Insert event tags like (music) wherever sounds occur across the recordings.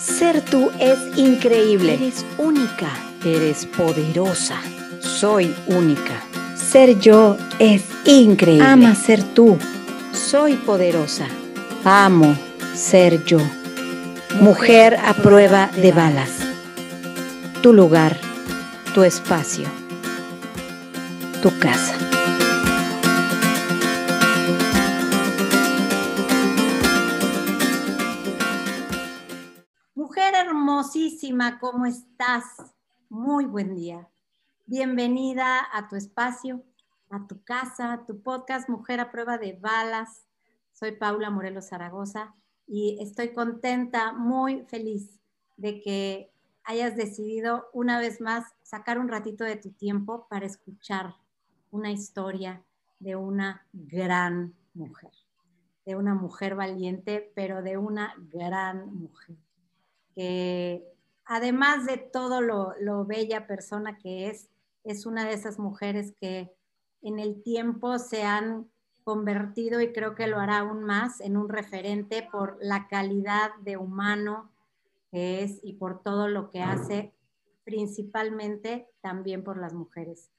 Ser tú es increíble. Eres única. Eres poderosa. Soy única. Ser yo es increíble. Ama ser tú. Soy poderosa. Amo ser yo. Mujer a prueba de balas. Tu lugar, tu espacio, tu casa. Hermosísima, ¿cómo estás? Muy buen día. Bienvenida a tu espacio, a tu casa, a tu podcast Mujer a prueba de balas. Soy Paula Morelos Zaragoza y estoy contenta, muy feliz de que hayas decidido una vez más sacar un ratito de tu tiempo para escuchar una historia de una gran mujer, de una mujer valiente, pero de una gran mujer, que además de todo lo, bella persona que es, es una de esas mujeres que en el tiempo se han convertido y creo que lo hará aún más en un referente por la calidad de humano que es y por todo lo que hace, principalmente también por las mujeres.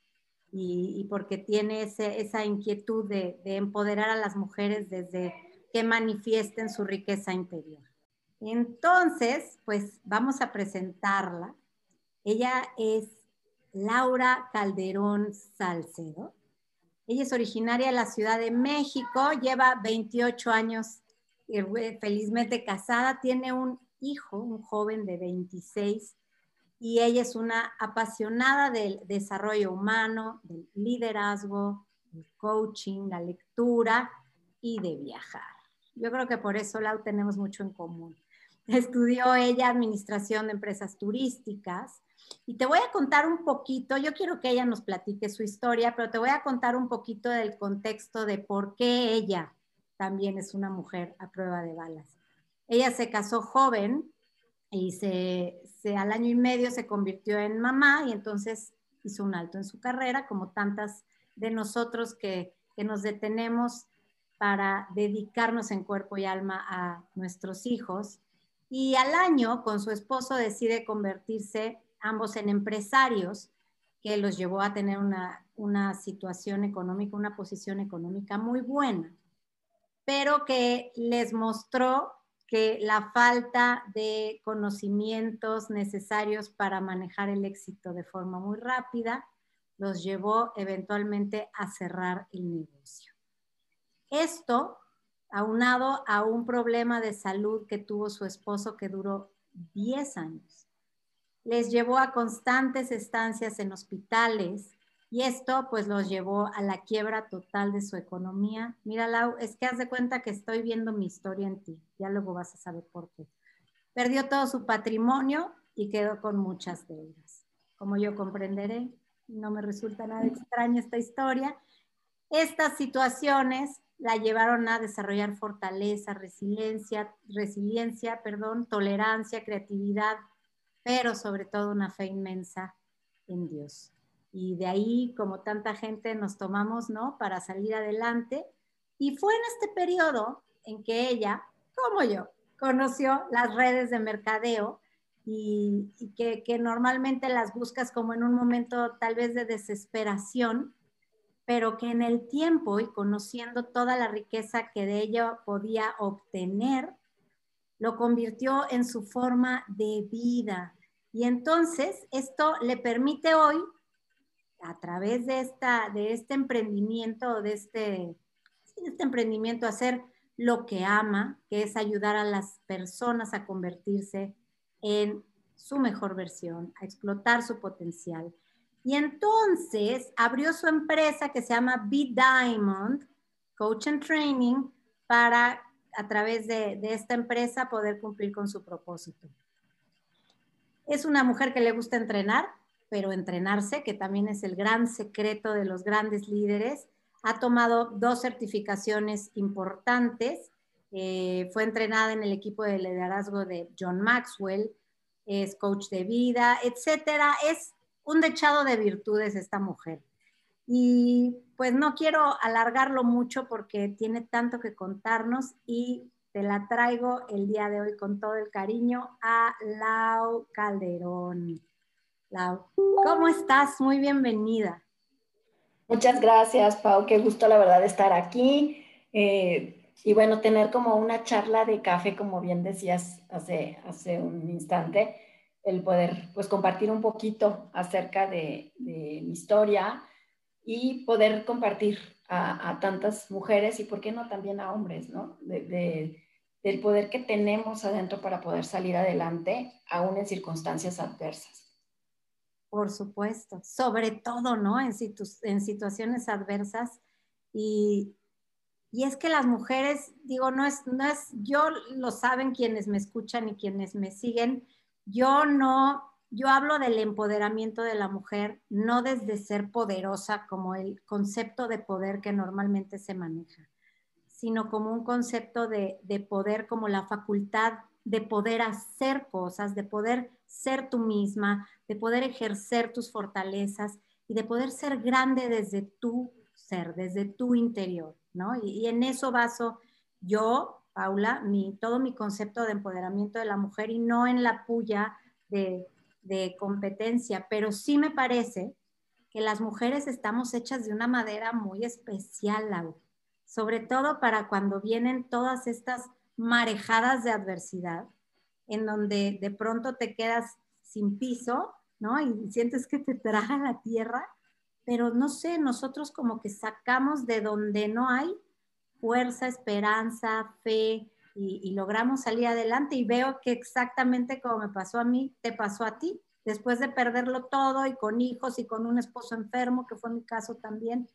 Y, porque tiene esa inquietud de empoderar a las mujeres desde que manifiesten su riqueza interior. Entonces, pues vamos a presentarla. Ella es Laura Calderón Salcedo. Ella es originaria de la Ciudad de México, lleva 28 años eh, felizmente casada, tiene un hijo, un joven de 26, y ella es una apasionada del desarrollo humano, del liderazgo, del coaching, la lectura y de viajar. Yo creo que por eso, Lau, tenemos mucho en común. Estudió ella administración de empresas turísticas, y te voy a contar un poquito, yo quiero que ella nos platique su historia, pero te voy a contar un poquito del contexto de por qué ella también es una mujer a prueba de balas. Ella se casó joven y se, al año y medio se convirtió en mamá y entonces hizo un alto en su carrera, como tantas de nosotros que, que nos detenemos para dedicarnos en cuerpo y alma a nuestros hijos. Y al año, con su esposo, decide convertirse ambos en empresarios, que los llevó a tener una, situación económica, una posición económica muy buena, pero que les mostró que la falta de conocimientos necesarios para manejar el éxito de forma muy rápida los llevó eventualmente a cerrar el negocio. Esto, aunado a un problema de salud que tuvo su esposo que duró 10 años, les llevó a constantes estancias en hospitales y esto pues los llevó a la quiebra total de su economía. Mira, es que haz de cuenta que estoy viendo mi historia en ti, ya luego vas a saber por qué. Perdió todo su patrimonio y quedó con muchas deudas. Como yo comprenderé, no me resulta nada extraña esta historia. Estas situaciones la llevaron a desarrollar fortaleza, resiliencia, resiliencia, perdón, tolerancia, creatividad, pero sobre todo una fe inmensa en Dios. Y de ahí, como tanta gente, nos tomamos, ¿no? Para salir adelante. Y fue en este periodo en que ella, como yo, conoció las redes de mercadeo y, que, que, normalmente las buscas como en un momento tal vez de desesperación, pero que en el tiempo y conociendo toda la riqueza que de ella podía obtener, lo convirtió en su forma de vida. Y entonces esto le permite hoy, a través de, esta, de este emprendimiento, de este, este emprendimiento, hacer lo que ama, que es ayudar a las personas a convertirse en su mejor versión, a explotar su potencial. Y entonces abrió su empresa que se llama Be Diamond Coach and Training para a través de, esta empresa poder cumplir con su propósito. Es una mujer que le gusta entrenar, pero entrenarse, que también es el gran secreto de los grandes líderes. Ha tomado dos certificaciones importantes. Eh, fue entrenada en el equipo de liderazgo de John Maxwell, es coach de vida, etcétera. Es un dechado de virtudes esta mujer. Y pues no quiero alargarlo mucho porque tiene tanto que contarnos y te la traigo el día de hoy con todo el cariño a Lau Calderón. Lau, ¿cómo estás? Muy bienvenida. Muchas gracias, Pau. Qué gusto, la verdad, estar aquí. Eh, y bueno, tener como una charla de café, como bien decías hace, hace un instante, el poder pues compartir un poquito acerca de, mi historia y poder compartir a, tantas mujeres y, ¿por qué no, también a hombres, ¿no? De, del poder que tenemos adentro para poder salir adelante, aún en circunstancias adversas. Por supuesto, sobre todo, ¿no? En, en situaciones adversas. Y, y, es que las mujeres, digo, no es, no es, yo lo saben quienes me escuchan y quienes me siguen, yo no yo hablo del empoderamiento de la mujer, no desde ser poderosa como el concepto de poder que normalmente se maneja, sino como un concepto de, poder como la facultad de poder hacer cosas, de poder ser tú misma, de poder ejercer tus fortalezas y de poder ser grande desde tu ser, desde tu interior, ¿no? Y, en eso baso yo, Paula, mi, todo mi concepto de empoderamiento de la mujer y no en la puya de de competencia, pero sí me parece que las mujeres estamos hechas de una madera muy especial, sobre todo para cuando vienen todas estas marejadas de adversidad, en donde de pronto te quedas sin piso, ¿no? Y sientes que te traga la tierra, pero no sé, nosotros como que sacamos de donde no hay fuerza, esperanza, fe, y, logramos salir adelante y veo que exactamente como me pasó a mí, te pasó a ti, después de perderlo todo y con hijos y con un esposo enfermo, que fue mi caso también,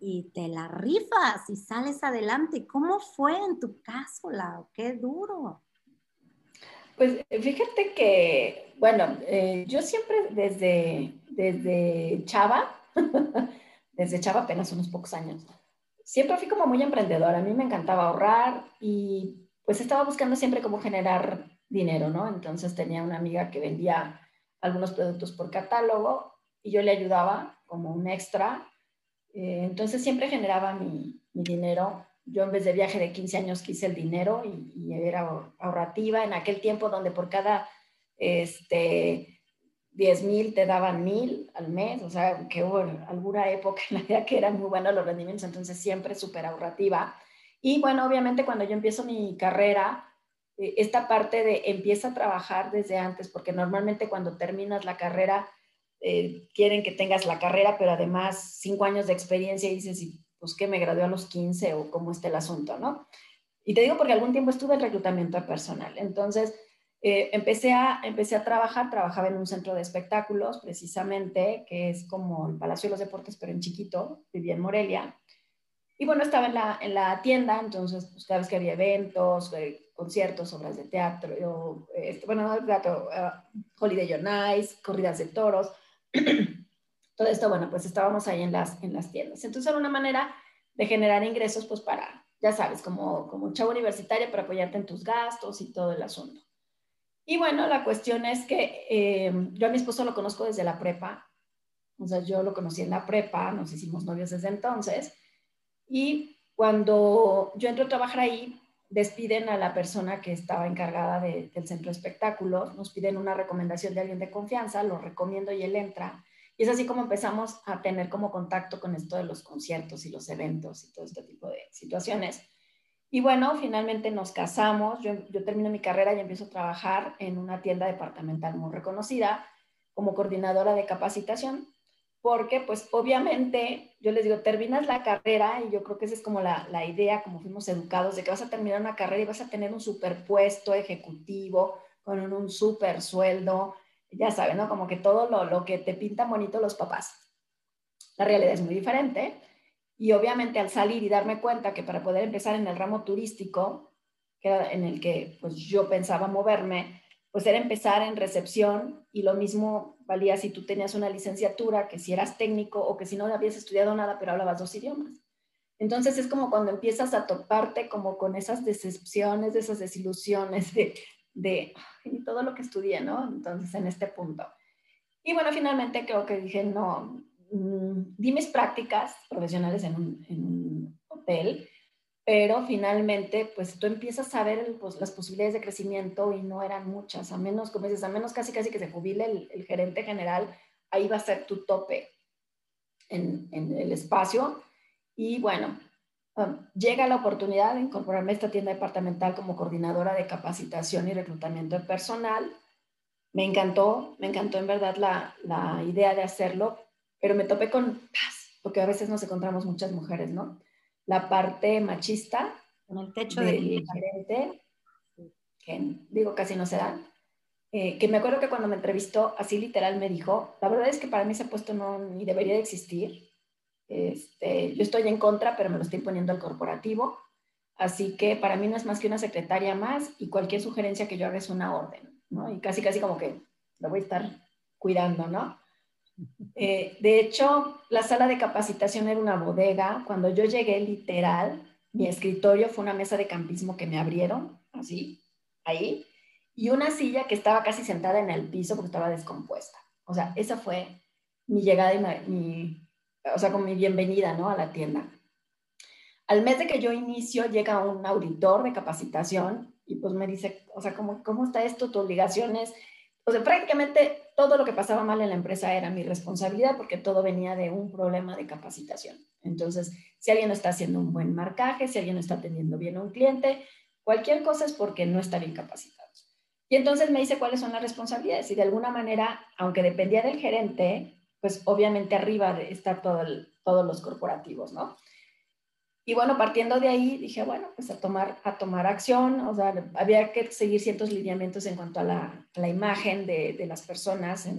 y te la rifas y sales adelante. ¿Cómo fue en tu caso, Lau? Qué duro. Pues fíjate que, bueno, eh, yo siempre desde, desde Chava, (laughs) desde Chava apenas unos pocos años, siempre fui como muy emprendedora. A mí me encantaba ahorrar y pues estaba buscando siempre cómo generar dinero, ¿no? Entonces tenía una amiga que vendía algunos productos por catálogo y yo le ayudaba como un extra. Eh, entonces siempre generaba mi, mi, dinero. Yo en vez de viaje de 15 años quise el dinero y, y era ahorrativa en aquel tiempo donde por cada este, 10 mil te daban mil al mes, o sea, que hubo alguna época en la vida que eran muy buenos los rendimientos, entonces siempre súper ahorrativa. Y bueno, obviamente cuando yo empiezo mi carrera, eh, esta parte de empieza a trabajar desde antes, porque normalmente cuando terminas la carrera, eh, quieren que tengas la carrera, pero además cinco años de experiencia y dices, pues que me gradué a los 15 o cómo está el asunto, ¿no? Y te digo porque algún tiempo estuve en reclutamiento personal, entonces eh, empecé, a, empecé a trabajar, trabajaba en un centro de espectáculos precisamente, que es como el Palacio de los Deportes, pero en chiquito, vivía en Morelia. Y bueno, estaba en la, en la tienda, entonces pues, cada vez que había eventos, eh, conciertos, obras de teatro, yo, este, bueno, no de teatro, uh, Holiday Ice, corridas de toros, (clears throat) todo esto, bueno, pues estábamos ahí en las, en las tiendas. Entonces era una manera de generar ingresos, pues para, ya sabes, como, como chavo universitaria, para apoyarte en tus gastos y todo el asunto. Y bueno, la cuestión es que eh, yo a mi esposo lo conozco desde la prepa, o sea, yo lo conocí en la prepa, nos hicimos novios desde entonces, y cuando yo entro a trabajar ahí, despiden a la persona que estaba encargada del centro de espectáculos, nos piden una recomendación de alguien de confianza, lo recomiendo y él entra. Y es así como empezamos a tener como contacto con esto de los conciertos y los eventos y todo este tipo de situaciones. Y bueno, finalmente nos casamos, yo, termino mi carrera y empiezo a trabajar en una tienda departamental muy reconocida como coordinadora de capacitación, porque pues obviamente yo les digo, terminas la carrera y yo creo que esa es como la, la idea, como fuimos educados, de que vas a terminar una carrera y vas a tener un superpuesto ejecutivo con un, un super sueldo, ya saben, ¿no? Como que todo lo, lo que te pintan bonito los papás. La realidad es muy diferente y obviamente al salir y darme cuenta que para poder empezar en el ramo turístico, que era en el que pues yo pensaba moverme, pues era empezar en recepción y lo mismo valía si tú tenías una licenciatura, que si eras técnico o que si no habías estudiado nada pero hablabas dos idiomas. Entonces es como cuando empiezas a toparte como con esas decepciones, de esas desilusiones de, de todo lo que estudié, ¿no? Entonces en este punto. Y bueno, finalmente creo que dije, no, di mis prácticas profesionales en un, hotel, pero finalmente, pues tú empiezas a ver las posibilidades de crecimiento y no eran muchas, a menos, como dices, a menos casi casi que se jubile el, gerente general, ahí va a ser tu tope en, en el espacio. Y bueno, um, llega la oportunidad de incorporarme a esta tienda departamental como coordinadora de capacitación y reclutamiento de personal. Me encantó, me encantó en verdad la idea de hacerlo, pero me topé con porque a veces nos encontramos muchas mujeres, ¿no? La parte machista en el techo del gerente, que digo casi no se da, eh, que me acuerdo que cuando me entrevistó, así literal me dijo, la verdad es que para mí ese puesto no ni debería de existir. Este, yo estoy en contra, pero me lo estoy poniendo al corporativo. Así que para mí no es más que una secretaria más y cualquier sugerencia que yo haga es una orden, ¿no? Y casi, casi como que lo voy a estar cuidando, ¿no? Eh, de hecho, la sala de capacitación era una bodega. Cuando yo llegué, literal, mi escritorio fue una mesa de campismo que me abrieron, así, ahí, y una silla que estaba casi sentada en el piso porque estaba descompuesta. O sea, esa fue mi llegada y mi, o sea, con mi bienvenida, ¿no? A la tienda. Al mes de que yo inicio, llega un auditor de capacitación y pues me dice, o sea, ¿cómo, cómo está esto? Tu obligación es o prácticamente todo lo que pasaba mal en la empresa era mi responsabilidad porque todo venía de un problema de capacitación. Entonces, si alguien no está haciendo un buen marcaje, si alguien no está atendiendo bien a un cliente, cualquier cosa es porque no está bien capacitado. Y entonces me dice cuáles son las responsabilidades y de alguna manera, aunque dependía del gerente, pues obviamente arriba estar todo todos los corporativos, ¿no? Y bueno, partiendo de ahí dije, bueno, pues a tomar, a tomar acción, o sea, había que seguir ciertos lineamientos en cuanto a la, la imagen de, de, las personas en,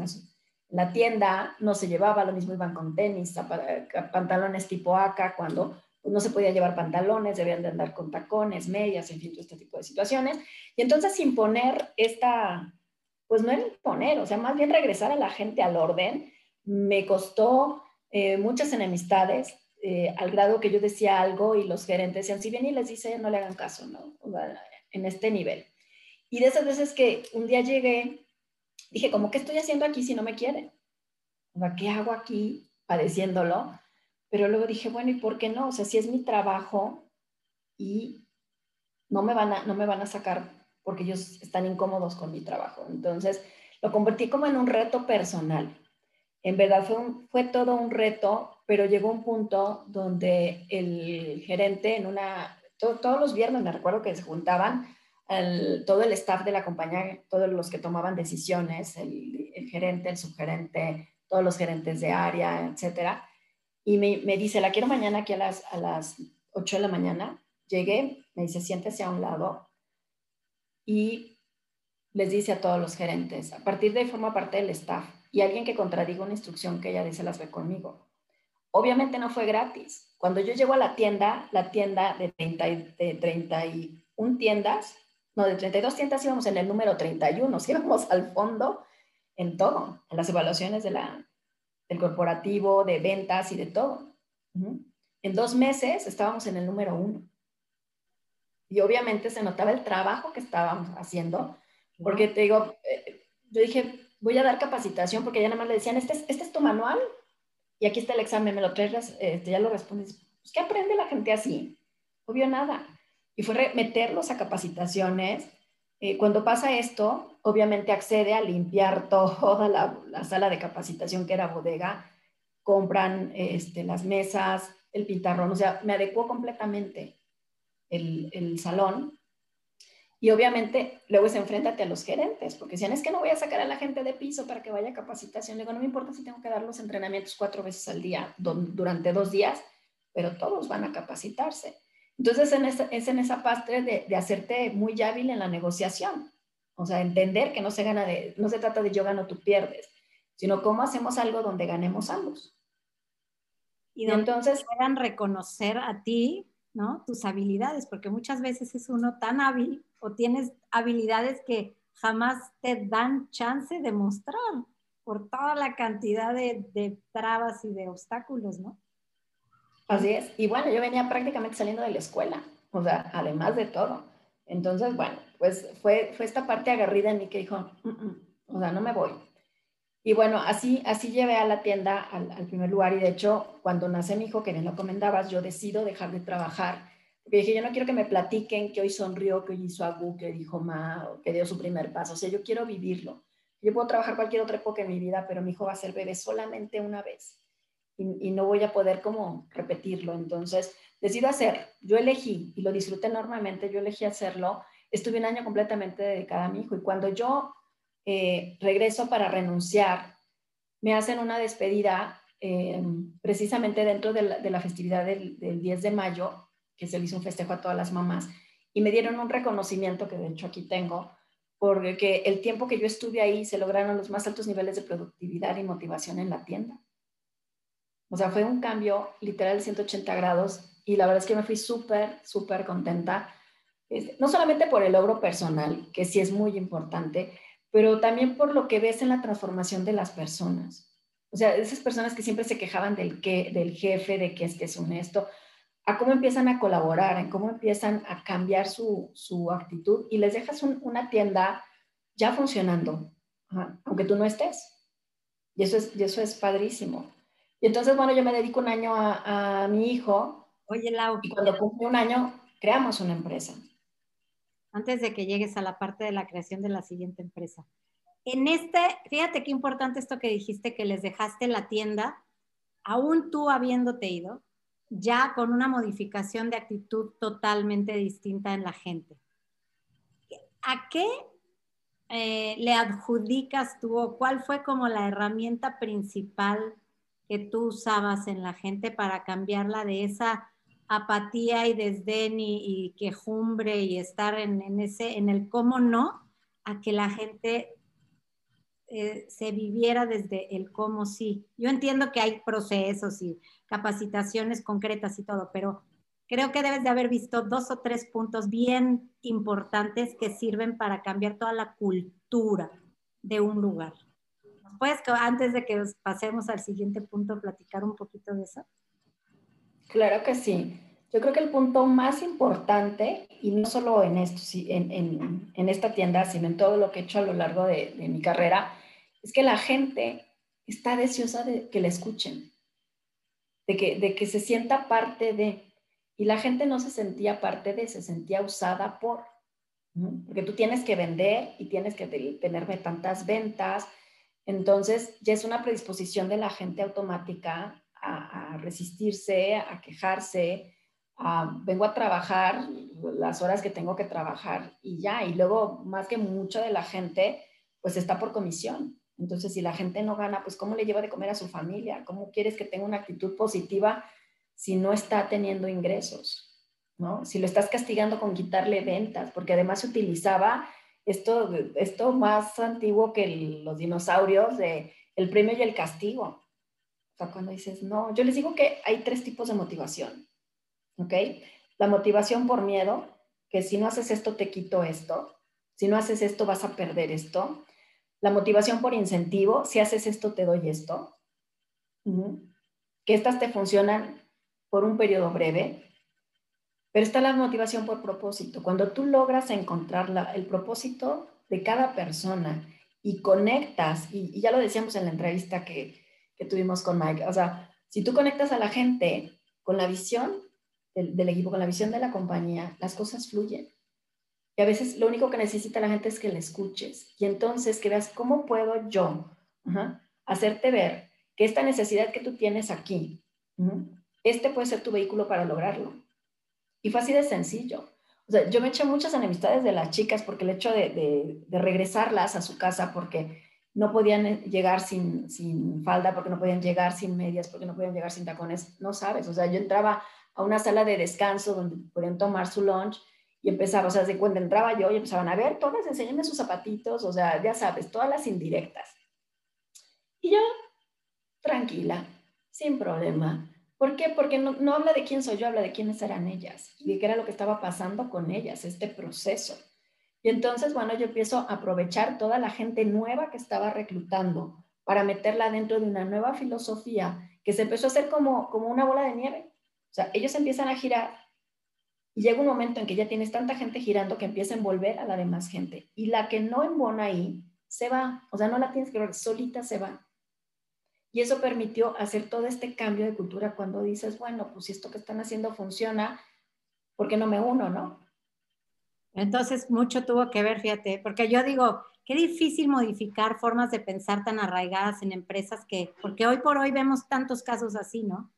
la tienda, no se llevaba, lo mismo iban con tenis, pantalones tipo AK, cuando pues, no se podía llevar pantalones, debían de andar con tacones, medias, en fin, todo este tipo de situaciones. Y entonces imponer esta, pues no era imponer, o sea, más bien regresar a la gente al orden, me costó eh, muchas enemistades, eh, al grado que yo decía algo y los gerentes decían, si bien y les dice, no le hagan caso, ¿no? en este nivel. Y de esas veces que un día llegué, dije, ¿cómo qué estoy haciendo aquí si no me quieren? O ¿qué hago aquí padeciéndolo? Pero luego dije, bueno, ¿y por qué no? O sea, si es mi trabajo y no me van a, no me van a sacar porque ellos están incómodos con mi trabajo. Entonces, lo convertí como en un reto personal. En verdad fue, fue todo un reto pero llegó un punto donde el gerente en una, todos los viernes me recuerdo que se juntaban todo el staff de la compañía, todos los que tomaban decisiones, el, gerente, el subgerente, todos los gerentes de área, etcétera, y me, dice, la quiero mañana aquí a las, a las 8 de la mañana. Llegué, me dice, siéntese a un lado y les dice a todos los gerentes, a partir de ahí forma parte del staff y alguien que contradiga una instrucción que ella dice las ve conmigo. Obviamente no fue gratis. Cuando yo llego a la tienda, la tienda de, 30, de 31 tiendas, no, de 32 tiendas íbamos en el número 31, (laughs) íbamos al fondo en todo, en las evaluaciones de la, del corporativo, de ventas y de todo. En dos meses estábamos en el número uno. Y obviamente se notaba el trabajo que estábamos haciendo, porque te digo, eh, yo dije, voy a dar capacitación, porque ya nada más le decían, este este es tu manual, y aquí está el examen, me lo traes, este, ya lo respondes. Pues, ¿Qué aprende la gente así? Obvio nada. Y fue meterlos a capacitaciones. Eh, cuando pasa esto, obviamente accede a limpiar (laughs) toda la, sala de capacitación que era bodega, compran este, las mesas, el pintarrón, o sea, me adecuó completamente el, el salón y obviamente luego es enfréntate a los gerentes, porque decían, es que no voy a sacar a la gente de piso para que vaya a capacitación. Le digo, no me importa si tengo que dar los entrenamientos cuatro veces al día, durante dos días, pero todos van a capacitarse. Entonces es en esa parte de, de, hacerte muy hábil en la negociación. O sea, entender que no se, gana de, no se trata de yo gano, tú pierdes, sino cómo hacemos algo donde ganemos ambos. Y entonces puedan reconocer a ti ¿no? Tus habilidades, porque muchas veces es uno tan hábil o tienes habilidades que jamás te dan chance de mostrar por toda la cantidad de, trabas y de obstáculos, ¿no? Así es. Y bueno, yo venía prácticamente saliendo de la escuela, o sea, además de todo. Entonces, bueno, pues fue, fue esta parte agarrida en mí que dijo, mm, mm, o sea, no me voy. Y bueno, así, así llevé a la tienda al, primer lugar y de hecho, cuando nace mi hijo, que bien lo comentabas, yo decido dejar de trabajar Porque dije, yo no quiero que me platiquen que hoy sonrió, que hoy hizo agu, que dijo ma, que dio su primer paso. O sea, yo quiero vivirlo. Yo puedo trabajar cualquier otra época en mi vida, pero mi hijo va a ser bebé solamente una vez. Y, y no voy a poder como repetirlo. Entonces, decido hacer. Yo elegí, y lo disfruté enormemente, yo elegí hacerlo. Estuve un año completamente dedicada a mi hijo. Y cuando yo eh, regreso para renunciar, me hacen una despedida eh, precisamente dentro de la, festividad del, 10 de mayo, que se le hizo un festejo a todas las mamás, y me dieron un reconocimiento que de hecho aquí tengo, porque el tiempo que yo estuve ahí se lograron los más altos niveles de productividad y motivación en la tienda. O sea, fue un cambio literal de 180 grados y la verdad es que me fui súper, súper contenta, no solamente por el logro personal, que sí es muy importante, pero también por lo que ves en la transformación de las personas. O sea, esas personas que siempre se quejaban del, que, del jefe, de que es que es honesto, a cómo empiezan a colaborar, en cómo empiezan a cambiar su, su actitud y les dejas una tienda ya funcionando, aunque tú no estés. Y eso, es, y eso es padrísimo. Y entonces, bueno, yo me dedico un año a, a mi hijo. Oye, Lau. Y cuando cumple un año, creamos una empresa. Antes de que llegues a la parte de la creación de la siguiente empresa, en este, fíjate qué importante esto que dijiste, que les dejaste la tienda, aún tú habiéndote ido, ya con una modificación de actitud totalmente distinta en la gente. ¿A qué eh, le adjudicas tú o cuál fue como la herramienta principal que tú usabas en la gente para cambiarla de esa apatía y desdén y, quejumbre y estar en, ese, en el cómo no, a que la gente eh, se viviera desde el cómo sí. Yo entiendo que hay procesos y capacitaciones concretas y todo, pero creo que debes de haber visto dos o tres puntos bien importantes que sirven para cambiar toda la cultura de un lugar. ¿Puedes, antes de que pasemos al siguiente punto, platicar un poquito de eso? Claro que sí. Yo creo que el punto más importante, y no solo en esto, en, en, en, esta tienda, sino en todo lo que he hecho a lo largo de, de mi carrera, es que la gente está deseosa de que la escuchen, de que, de que se sienta parte de, y la gente no se sentía parte de, se sentía usada por, porque tú tienes que vender y tienes que tenerme tantas ventas, entonces ya es una predisposición de la gente automática a, resistirse, a quejarse, vengo a trabajar las horas que tengo que trabajar y ya, y luego más que mucho de la gente, pues está por comisión. Entonces, si la gente no gana, pues ¿cómo le lleva de comer a su familia? ¿Cómo quieres que tenga una actitud positiva si no está teniendo ingresos? ¿no? Si lo estás castigando con quitarle ventas, porque además se utilizaba esto, esto más antiguo que los dinosaurios de el premio y el castigo. O sea, cuando dices, no, yo les digo que hay tres tipos de motivación, ¿ok? La motivación por miedo, que si no haces esto te quito esto, si no haces esto vas a perder esto la motivación por incentivo, si haces esto, te doy esto. Que estas te funcionan por un periodo breve. Pero está la motivación por propósito. Cuando tú logras encontrar el propósito de cada persona y conectas, y, ya lo decíamos en la entrevista que, que, tuvimos con Mike, o sea, si tú conectas a la gente con la visión del equipo, con la visión de la compañía, las cosas fluyen. Y a veces lo único que necesita la gente es que le escuches y entonces que veas cómo puedo yo hacerte ver que esta necesidad que tú tienes aquí, este puede ser tu vehículo para lograrlo. Y fue así de sencillo. O sea, yo me eché muchas enemistades de las chicas porque el hecho de, de, regresarlas a su casa porque no podían eh, llegar sin, sin, falda, porque no podían llegar sin medias, porque no podían llegar sin tacones, no sabes. O sea, yo entraba a una sala de descanso donde podían tomar su lunch y empezaba, o sea, de cuando entraba yo y empezaban a ver, todas, enséñame sus zapatitos, o sea, ya sabes, todas las indirectas. Y yo, tranquila, sin problema. ¿Por qué? Porque no, no habla de quién soy yo, habla de quiénes eran ellas y de qué era lo que estaba pasando con ellas, este proceso. Y entonces, bueno, yo empiezo a aprovechar toda la gente nueva que estaba reclutando para meterla dentro de una nueva filosofía que se empezó a hacer como, como una bola de nieve. O sea, ellos empiezan a girar y llega un momento en que ya tienes tanta gente girando que empieza a envolver a la demás gente. Y la que no embona ahí, se va. O sea, no la tienes que ver, solita se va. Y eso permitió hacer todo este cambio de cultura cuando dices, bueno, pues si esto que están haciendo funciona, ¿por qué no me uno, no? Entonces, mucho tuvo que ver, fíjate, porque yo digo, qué difícil modificar formas de pensar tan arraigadas en empresas que, porque hoy por hoy vemos tantos casos así, ¿no?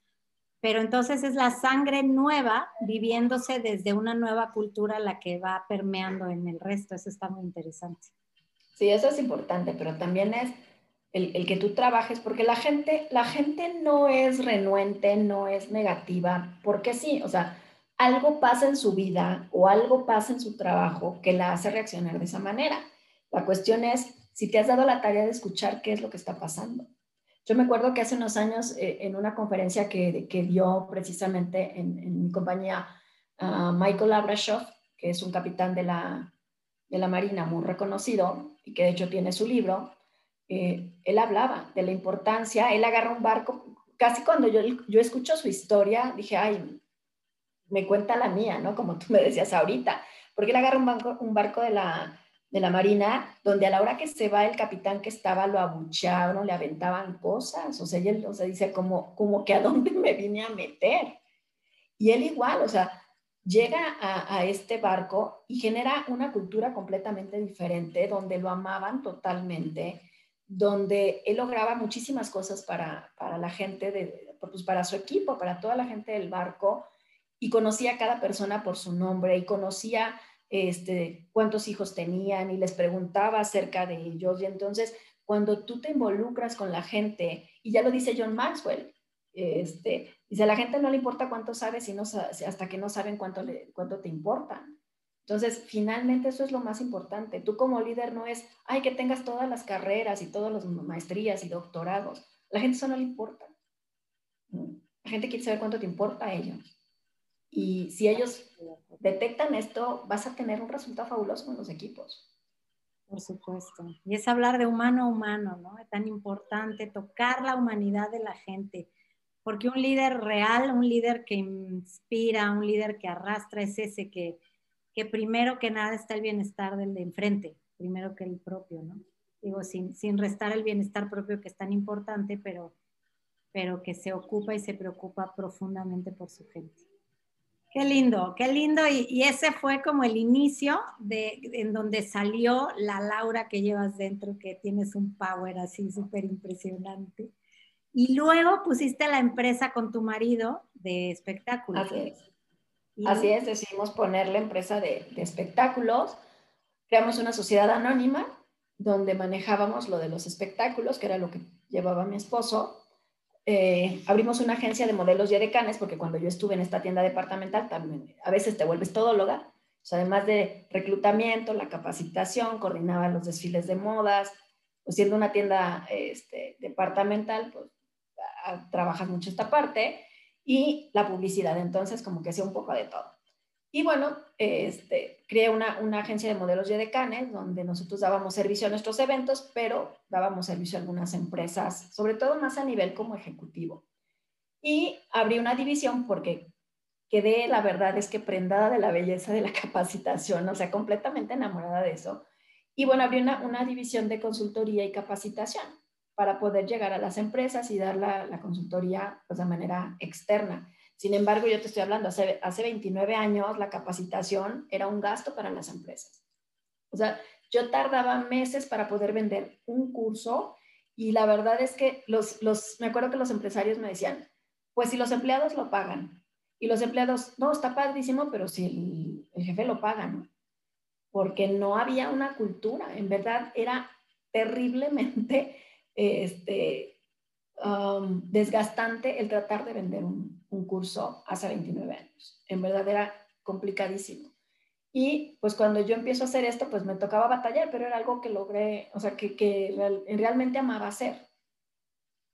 Pero entonces es la sangre nueva viviéndose desde una nueva cultura la que va permeando en el resto. Eso está muy interesante. Sí, eso es importante, pero también es el, que tú trabajes, porque la gente, la gente no es renuente, no es negativa, porque sí, o sea, algo pasa en su vida o algo pasa en su trabajo que la hace reaccionar de esa manera. La cuestión es si te has dado la tarea de escuchar qué es lo que está pasando. Yo me acuerdo que hace unos años eh, en una conferencia que, dio precisamente en, mi compañía Michael Abrashoff, que es un capitán de la, de la Marina muy reconocido y que de hecho tiene su libro, eh, él hablaba de la importancia, él agarra un barco, casi cuando yo, yo escucho su historia, dije, ay, me cuenta la mía, ¿no? Como tú me decías ahorita, porque él agarra un, banco, un barco de la, de la Marina, donde a la hora que se va el capitán que estaba lo abucharon, le aventaban cosas, o sea, él o sea, dice como, como que a dónde me vine a meter. Y él igual, o sea, llega a, a, este barco y genera una cultura completamente diferente, donde lo amaban totalmente, donde él lograba muchísimas cosas para, para la gente, de, pues para su equipo, para toda la gente del barco, y conocía a cada persona por su nombre y conocía este, cuántos hijos tenían y les preguntaba acerca de ellos. Y entonces, cuando tú te involucras con la gente, y ya lo dice John Maxwell, este, dice, a la gente no le importa cuánto sabes sino hasta que no saben cuánto, le, te importa. Entonces, finalmente eso es lo más importante. Tú como líder no es, ay, que tengas todas las carreras y todas las maestrías y doctorados. La gente eso no le importa. La gente quiere saber cuánto te importa a ellos. Y si ellos detectan esto, vas a tener un resultado fabuloso con los equipos. Por supuesto. Y es hablar de humano a humano, ¿no? Es tan importante tocar la humanidad de la gente. Porque un líder real, un líder que inspira, un líder que arrastra, es ese que, que primero que nada está el bienestar del de enfrente, primero que el propio, ¿no? Digo, sin, sin restar el bienestar propio que es tan importante, pero, pero que se ocupa y se preocupa profundamente por su gente. Qué lindo, qué lindo. Y, ese fue como el inicio de en donde salió la Laura que llevas dentro, que tienes un power así súper impresionante. Y luego pusiste la empresa con tu marido de espectáculos. Así es. Así es, decidimos poner la empresa de, de espectáculos. Creamos una sociedad anónima donde manejábamos lo de los espectáculos, que era lo que llevaba mi esposo, eh, abrimos una agencia de modelos y decanes, porque cuando yo estuve en esta tienda departamental, también a veces te vuelves todóloga. O sea, además de reclutamiento, la capacitación, coordinaba los desfiles de modas, pues siendo una tienda este, departamental, pues trabajas mucho esta parte y la publicidad, entonces como que hacía un poco de todo. Y bueno, este, creé una, una, agencia de modelos y decanes donde nosotros dábamos servicio a nuestros eventos, pero dábamos servicio a algunas empresas, sobre todo más a nivel como ejecutivo. Y abrí una división porque quedé, la verdad es que prendada de la belleza de la (laughs) capacitación, o sea, completamente enamorada de eso. Y bueno, abrí una, una división de consultoría y capacitación para poder llegar a las empresas y dar la, la consultoría pues, de manera externa. Sin embargo, yo te estoy hablando, hace, hace 29 años la capacitación era un gasto para las empresas. O sea, yo tardaba meses para poder vender un curso y la verdad es que los, los, me acuerdo que los empresarios me decían, pues si los empleados lo pagan y los empleados, no, está padrísimo, pero si el, jefe lo paga. Porque no había una cultura, en verdad era terriblemente (laughs) este, Um, desgastante el tratar de vender un, un, curso hace 29 años. En verdad era complicadísimo. Y pues cuando yo empiezo a hacer esto, pues me tocaba batallar, pero era algo que logré, o sea, que, que realmente amaba hacer.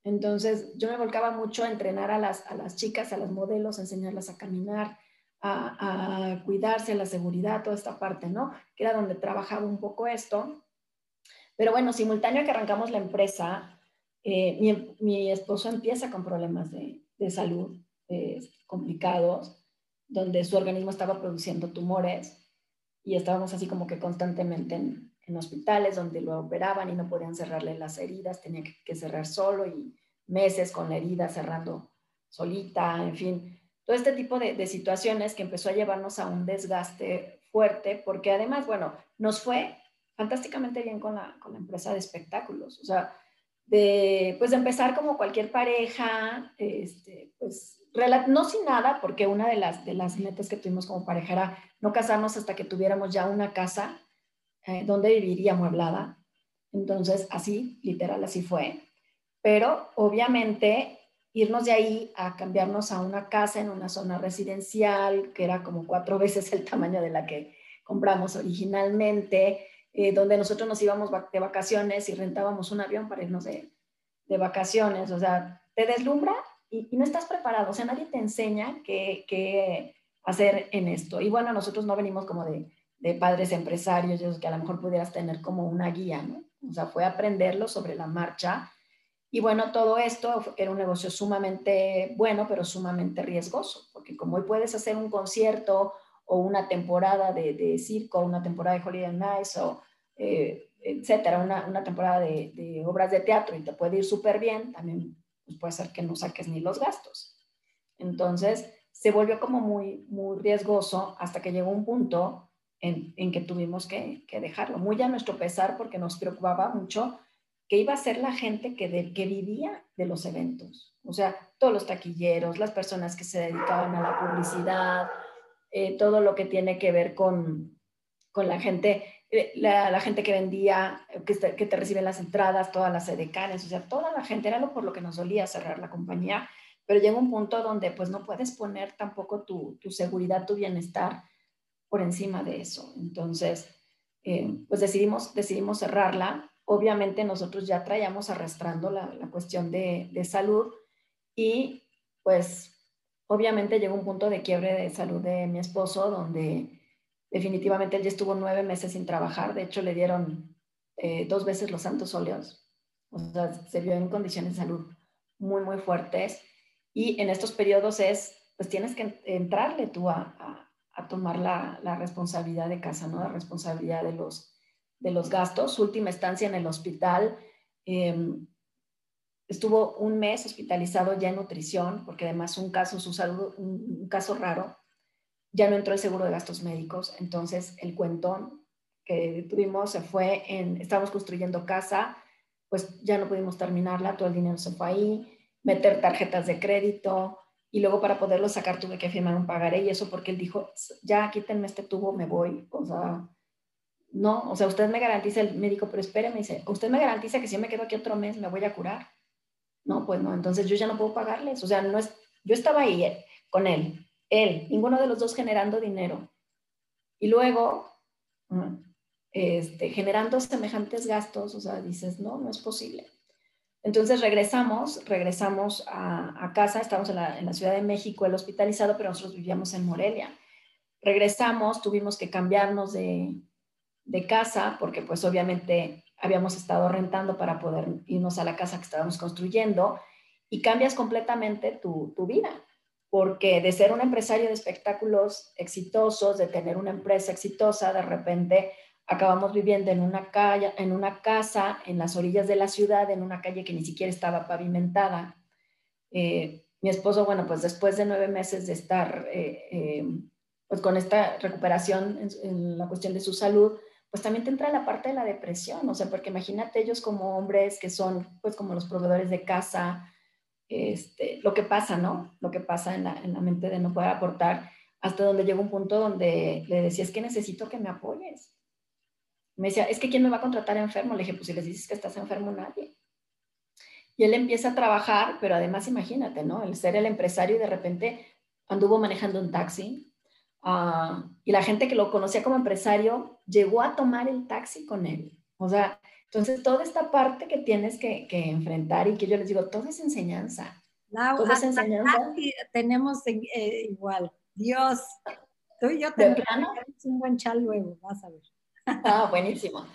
Entonces yo me volcaba mucho a entrenar a las, a las chicas, a las modelos, a enseñarlas a caminar, a, a cuidarse, la seguridad, toda esta parte, ¿no? Que era donde trabajaba un poco esto. Pero bueno, simultáneo que arrancamos la empresa, eh, mi, esposo empieza con problemas de, salud eh, complicados, donde su organismo estaba produciendo tumores y estábamos así como que constantemente en, hospitales donde lo operaban y no podían cerrarle las heridas, tenía que, cerrar solo y meses con la herida cerrando solita, en fin. todo este tipo de, situaciones que empezó a llevarnos a un desgaste fuerte, porque además, bueno, nos fue fantásticamente bien con la, con la empresa de espectáculos. O sea, de, pues de empezar como cualquier pareja, este, pues no sin nada, porque una de las, de las metas que tuvimos como pareja era no casarnos hasta que tuviéramos ya una casa eh, donde viviría amueblada. Entonces, así, literal, así fue. Pero obviamente irnos de ahí a cambiarnos a una casa en una zona residencial, que era como cuatro veces el tamaño de la que compramos originalmente, eh, donde nosotros nos íbamos de vacaciones y rentábamos un avión para irnos de, de vacaciones. O sea, te deslumbra y, no estás preparado, o sea, nadie te enseña qué, hacer en esto. Y bueno, nosotros no venimos como de, de padres empresarios, que a lo mejor pudieras tener como una guía, ¿no? O sea, fue aprenderlo sobre la marcha. Y bueno, todo esto era un negocio sumamente bueno, pero sumamente riesgoso, porque como hoy puedes hacer un concierto o una temporada de, de circo, una temporada de Holiday Nights o eh, etcétera, una, una temporada de, de, obras de teatro y te puede ir súper bien, también pues puede ser que no saques ni los gastos. Entonces, se volvió como muy, muy riesgoso hasta que llegó un punto en, en que tuvimos que, que, dejarlo, muy a nuestro pesar porque nos preocupaba mucho que iba a ser la gente que, de, que vivía de los eventos, o sea, todos los taquilleros, las personas que se dedicaban a la publicidad, eh, todo lo que tiene que ver con, con la gente eh, la, gente que vendía, que te, que te, recibe las entradas, todas las edecanes, o sea, toda la gente, era lo por lo que nos solía cerrar la compañía, pero llega un punto donde pues no puedes poner tampoco tu, tu seguridad, tu bienestar por encima de eso. Entonces, eh, pues decidimos, decidimos cerrarla. Obviamente nosotros ya traíamos arrastrando la, la cuestión de, de salud y pues obviamente llegó un punto de quiebre de salud de mi esposo donde definitivamente él ya estuvo nueve meses sin trabajar, de hecho le dieron eh, dos veces los santos óleos, o sea, se vio en condiciones de salud muy, muy fuertes y en estos periodos es, pues tienes que entrarle tú a, a, tomar la, la, responsabilidad de casa, ¿no? La responsabilidad de los, de los gastos. Su última estancia en el hospital, em, estuvo un mes hospitalizado ya en nutrición, porque además un caso, un caso raro, ya no entró el seguro de gastos médicos, entonces el cuentón que tuvimos se fue en, estábamos construyendo casa, pues ya no pudimos terminarla, todo el dinero se fue ahí, meter tarjetas de crédito y luego para poderlo sacar tuve que firmar un pagaré y eso porque él dijo, ya quítenme este tubo, me voy, o sea, no, o sea, usted me garantiza el médico, pero espere, me dice, usted me garantiza que si yo me quedo aquí otro mes me voy a curar. No, pues no, entonces yo ya no puedo pagarles, o sea, no es, yo estaba ahí eh, con él, él, ninguno de los dos generando dinero. Y luego, este, generando semejantes gastos, o sea, dices, no, no es posible. Entonces regresamos, regresamos a, casa, estamos en la, Ciudad de México, el hospitalizado, pero nosotros vivíamos en Morelia. Regresamos, tuvimos que cambiarnos de, casa, porque pues obviamente habíamos estado rentando para poder irnos a la casa que estábamos construyendo, y cambias completamente tu, tu vida porque de ser un empresario de espectáculos exitosos, de tener una empresa exitosa, de repente acabamos viviendo en una, calle, en una casa en las orillas de la ciudad, en una calle que ni siquiera estaba pavimentada. Eh, mi esposo, bueno, pues después de nueve meses de estar eh, eh, pues con esta recuperación en, en, la cuestión de su salud, pues también te entra la parte de la depresión, o sea, porque imagínate ellos como hombres que son pues como los proveedores de casa, este, lo que pasa, ¿no? Lo que pasa en la, en la, mente de no poder aportar, hasta donde llegó un punto donde le decía, es que necesito que me apoyes. Me decía, es que ¿quién me va a contratar enfermo? Le dije, pues si les dices que estás enfermo, nadie. Y él empieza a trabajar, pero además imagínate, ¿no? El ser el empresario y de repente anduvo manejando un taxi. Uh, y la gente que lo conocía como empresario llegó a tomar el taxi con él. O sea, entonces, toda esta parte que tienes que, enfrentar y que yo les digo, todo es enseñanza. toda es enseñanza. Tenemos eh, igual. Dios, tú y yo tenemos un buen chal luego, vas a ver. Ah, buenísimo.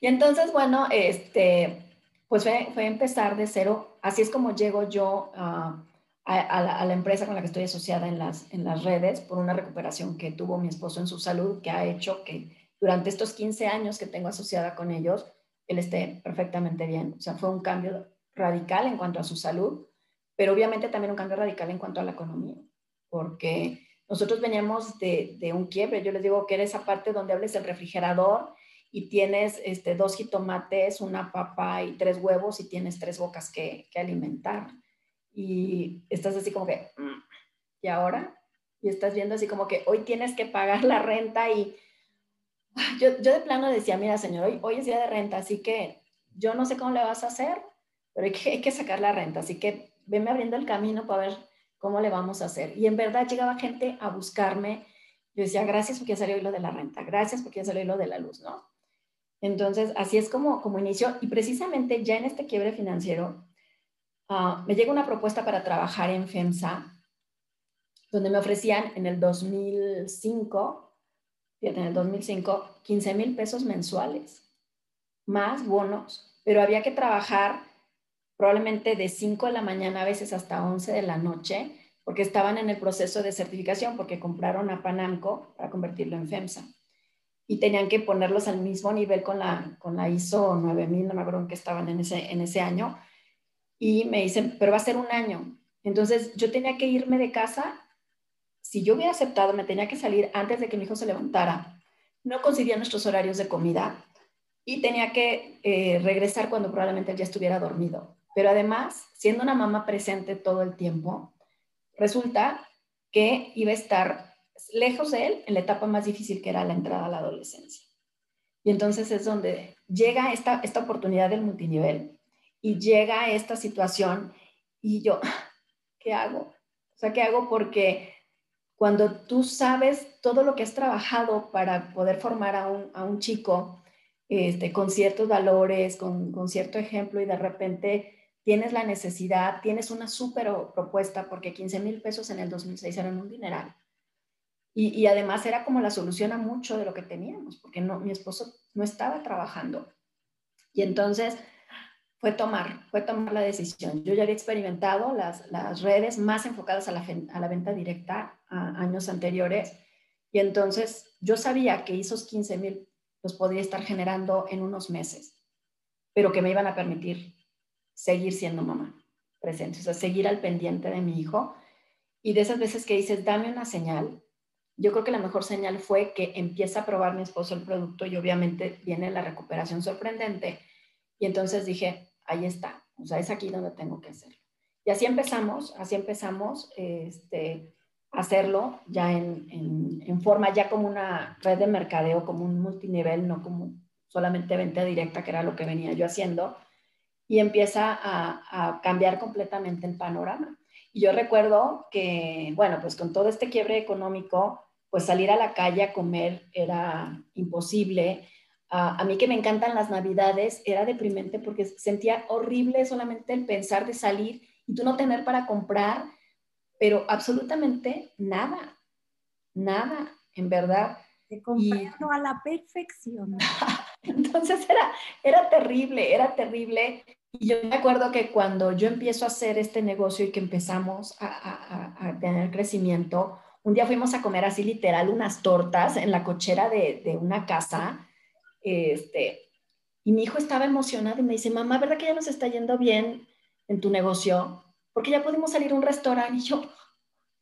Y entonces, bueno, este, pues fue, fue empezar de cero. Así es como llego yo a, la, a, la, empresa con la que estoy asociada en las, en las redes por una recuperación que tuvo mi esposo en su salud, que ha hecho que durante estos 15 años que tengo asociada con ellos, él esté perfectamente bien. O sea, fue un cambio radical en cuanto a su salud, pero obviamente también un cambio radical en cuanto a la economía, porque nosotros veníamos de, de, un quiebre. Yo les digo que era esa parte donde hables el refrigerador y tienes este, dos jitomates, una papa y tres huevos y tienes tres bocas que, que alimentar. Y estás así como que, mm, ¿y ahora? Y estás viendo así como que hoy tienes que pagar la renta y (laughs) yo, yo de plano decía, mira señor, hoy, hoy es día de renta, así que yo no sé cómo le vas a hacer, pero hay que, hay que sacar la renta, así que venme abriendo el camino para ver cómo le vamos a hacer. Y en verdad llegaba gente a buscarme. Yo decía, gracias porque ya salió lo de la renta, gracias porque ya salió lo de la luz, ¿no? Entonces, así es como, como inició. Y precisamente ya en este quiebre financiero, ah, me llega una propuesta para trabajar en FEMSA, donde me ofrecían en el 2005, fíjate, en el 2005, 15 mil pesos mensuales, más bonos, pero había que trabajar probablemente de 5 de la mañana a veces hasta 11 de la noche, porque estaban en el proceso de certificación, porque compraron a Panamco para convertirlo en FEMSA y tenían que ponerlos al mismo nivel con la, con la ISO 9000, no me acuerdo en qué estaban en ese, en ese año. Y me dicen, pero va a ser un año. Entonces yo tenía que irme de casa. Si yo hubiera aceptado, me tenía que salir antes de que mi hijo se levantara. No coincidían nuestros horarios de comida y tenía que eh, regresar cuando probablemente él ya estuviera dormido. Pero además, siendo una mamá presente todo el tiempo, resulta que iba a estar lejos de él en la etapa más difícil que era la entrada a la adolescencia. Y entonces es donde llega esta, esta oportunidad del multinivel y llega esta situación y yo, (laughs) ¿qué hago? O sea, ¿qué hago? Porque cuando tú sabes todo lo que has trabajado para poder formar a un, a un chico este, con ciertos valores, con, con cierto ejemplo y de repente tienes la necesidad, tienes una súper propuesta porque 15 mil pesos en el 2006 eran un dineral y, además era como la solución a mucho de lo que teníamos, porque no, mi esposo no estaba trabajando. Y entonces fue tomar, fue tomar la decisión. Yo ya había experimentado las, las redes más enfocadas a la, a la venta directa a años anteriores. Y entonces yo sabía que esos 15 mil los podría estar generando en unos meses, pero que me iban a permitir seguir siendo mamá presente, o sea, seguir al pendiente de mi hijo. Y de esas veces que dices, dame una señal, yo creo que la mejor señal fue que empieza a probar mi esposo el producto y obviamente viene la recuperación sorprendente. Y entonces dije, ahí está, o sea, es aquí donde tengo que hacerlo. Y así empezamos, así empezamos este, a hacerlo ya en, en, forma, ya como una red de mercadeo, como un multinivel, no como solamente venta directa, que era lo que venía yo haciendo. Y empieza a, a cambiar completamente el panorama. Y yo recuerdo que, bueno, pues con todo este quiebre económico, pues salir a la calle a comer era imposible. A mí que me encantan las navidades, era deprimente porque sentía horrible solamente el pensar de salir y tú no tener para comprar, pero absolutamente nada, nada, en verdad. De comprarlo a la perfección. (laughs) Entonces era, era terrible, era terrible. Y yo me acuerdo que cuando yo empiezo a hacer este negocio y que empezamos a, tener crecimiento, un día fuimos a comer así literal unas tortas en la cochera de, una casa. Este, y mi hijo estaba emocionado y me dice, mamá, ¿verdad que ya nos está yendo bien en tu negocio? Porque ya pudimos salir a un restaurante. (laughs) Y yo,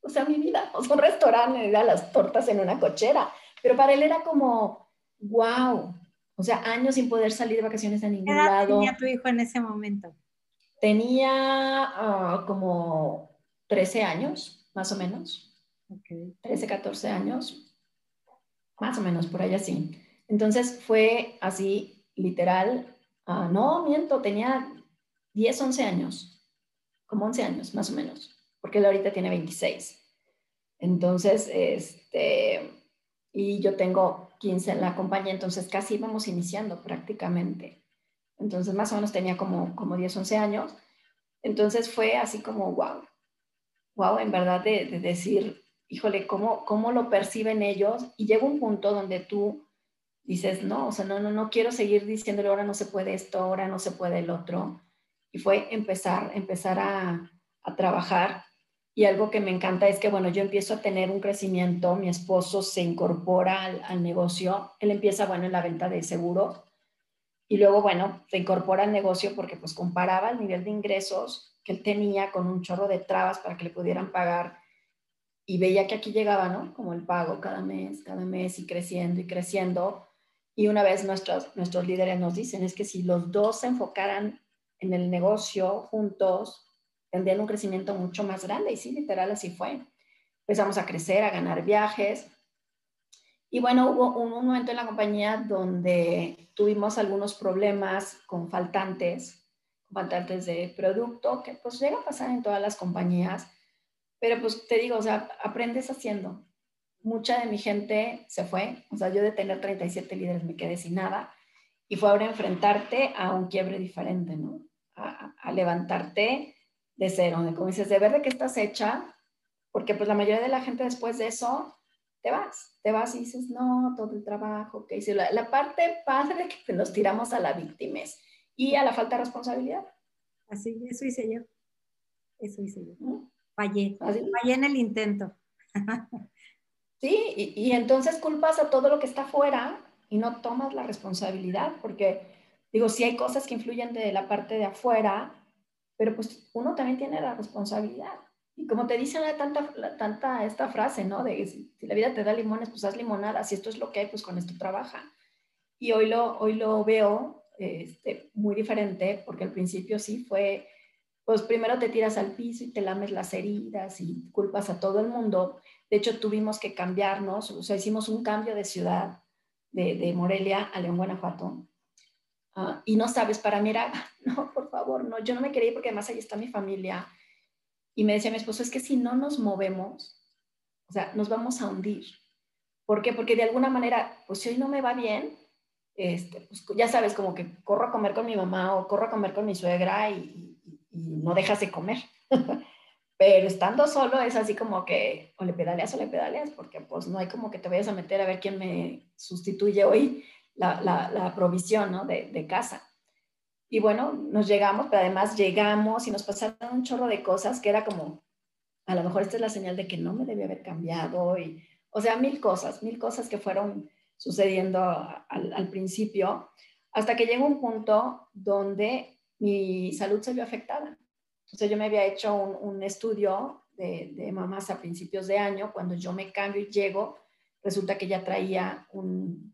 o sea, mi vida, o sea, un restaurante, era las tortas en una cochera. Pero para él era como, wow, o sea, años sin poder salir de vacaciones a ningún ¿Qué edad lado. tenía tu hijo en ese momento? Tenía ah, como 13 años, más o menos. Okay. 13, 14 años, más o menos, por ahí así. Entonces fue así, literal, uh, no, miento, tenía 10, 11 años, como 11 años, más o menos, porque él ahorita tiene 26. Entonces, este, y yo tengo 15 en la compañía, entonces casi íbamos iniciando prácticamente. Entonces más o menos tenía como, como 10, 11 años. Entonces fue así como, wow, wow, en verdad de, decir, híjole, ¿cómo, ¿cómo lo perciben ellos? Y llega un punto donde tú dices, no, o sea, no, no, no quiero seguir diciéndole, ahora no se puede esto, ahora no se puede el otro. Y fue empezar, empezar a, trabajar y algo que me encanta es que, bueno, yo empiezo a tener un crecimiento, mi esposo se incorpora al, negocio, él empieza, bueno, en la venta de seguros y luego, bueno, se incorpora al negocio porque pues comparaba el nivel de ingresos que él tenía con un chorro de trabas para que le pudieran pagar y veía que aquí llegaba, ¿no? Como el pago cada mes, cada mes y creciendo y creciendo. Y una vez nuestros, nuestros líderes nos dicen, es que si los dos se enfocaran en el negocio juntos, tendrían un crecimiento mucho más grande. Y sí, literal, así fue. Empezamos a crecer, a ganar viajes. Y bueno, hubo un, momento en la compañía donde tuvimos algunos problemas con faltantes, faltantes de producto, que pues llega a pasar en todas las compañías. Pero pues te digo, o sea, aprendes haciendo. Mucha de mi gente se fue, o sea, yo de tener 37 líderes me quedé sin nada. Y fue ahora enfrentarte a un quiebre diferente, ¿no? A, a levantarte de cero, de como dices, de ver de qué estás hecha, porque pues la mayoría de la gente después de eso te vas, te vas y dices, no, todo el trabajo que hice, la, la parte padre (laughs) que nos tiramos a la víctima y a la falta de responsabilidad. Así, eso hice yo, eso hice yo. Fallé, fallé en el intento. (laughs) sí, y, entonces culpas a todo lo que está afuera y no tomas la responsabilidad, porque digo, si hay cosas que influyen de la parte de afuera, pero pues uno también tiene la responsabilidad. Y como te dicen la tanta, tanta esta frase, ¿no? De si, la vida te da limones, pues haz limonada. Si esto es lo que hay, pues con esto trabaja. Y hoy lo, hoy lo veo este, muy diferente, porque al principio sí fue, pues primero te tiras al piso y te lames las heridas y culpas a todo el mundo. De hecho, tuvimos que cambiarnos, o sea, hicimos un cambio de ciudad de, de Morelia a León, Guanajuato. Uh, y no sabes, para mí era, (laughs) no, por favor, no, yo no me quería ir porque además ahí está mi familia. Y me decía mi esposo, es que si no nos movemos, o sea, nos vamos a hundir. ¿Por qué? Porque de alguna manera, pues si hoy no me va bien, este, pues ya sabes, como que corro a comer con mi mamá o corro a comer con mi suegra y, no dejas de comer. (laughs) Pero estando solo es así como que o le pedaleas o le pedaleas, porque pues no hay como que te vayas a meter a ver quién me sustituye hoy la, la, provisión ¿no? de, de, casa. Y bueno, nos llegamos, pero además llegamos y nos pasaron un chorro de cosas que era como, a lo mejor esta es la señal de que no me debía haber cambiado. Y, o sea, mil cosas, mil cosas que fueron sucediendo al, al principio, hasta que llegó un punto donde mi salud se vio afectada. Entonces yo me había hecho un, un estudio de, de, mamás a principios de año, cuando yo me cambio y llego, resulta que ya traía un,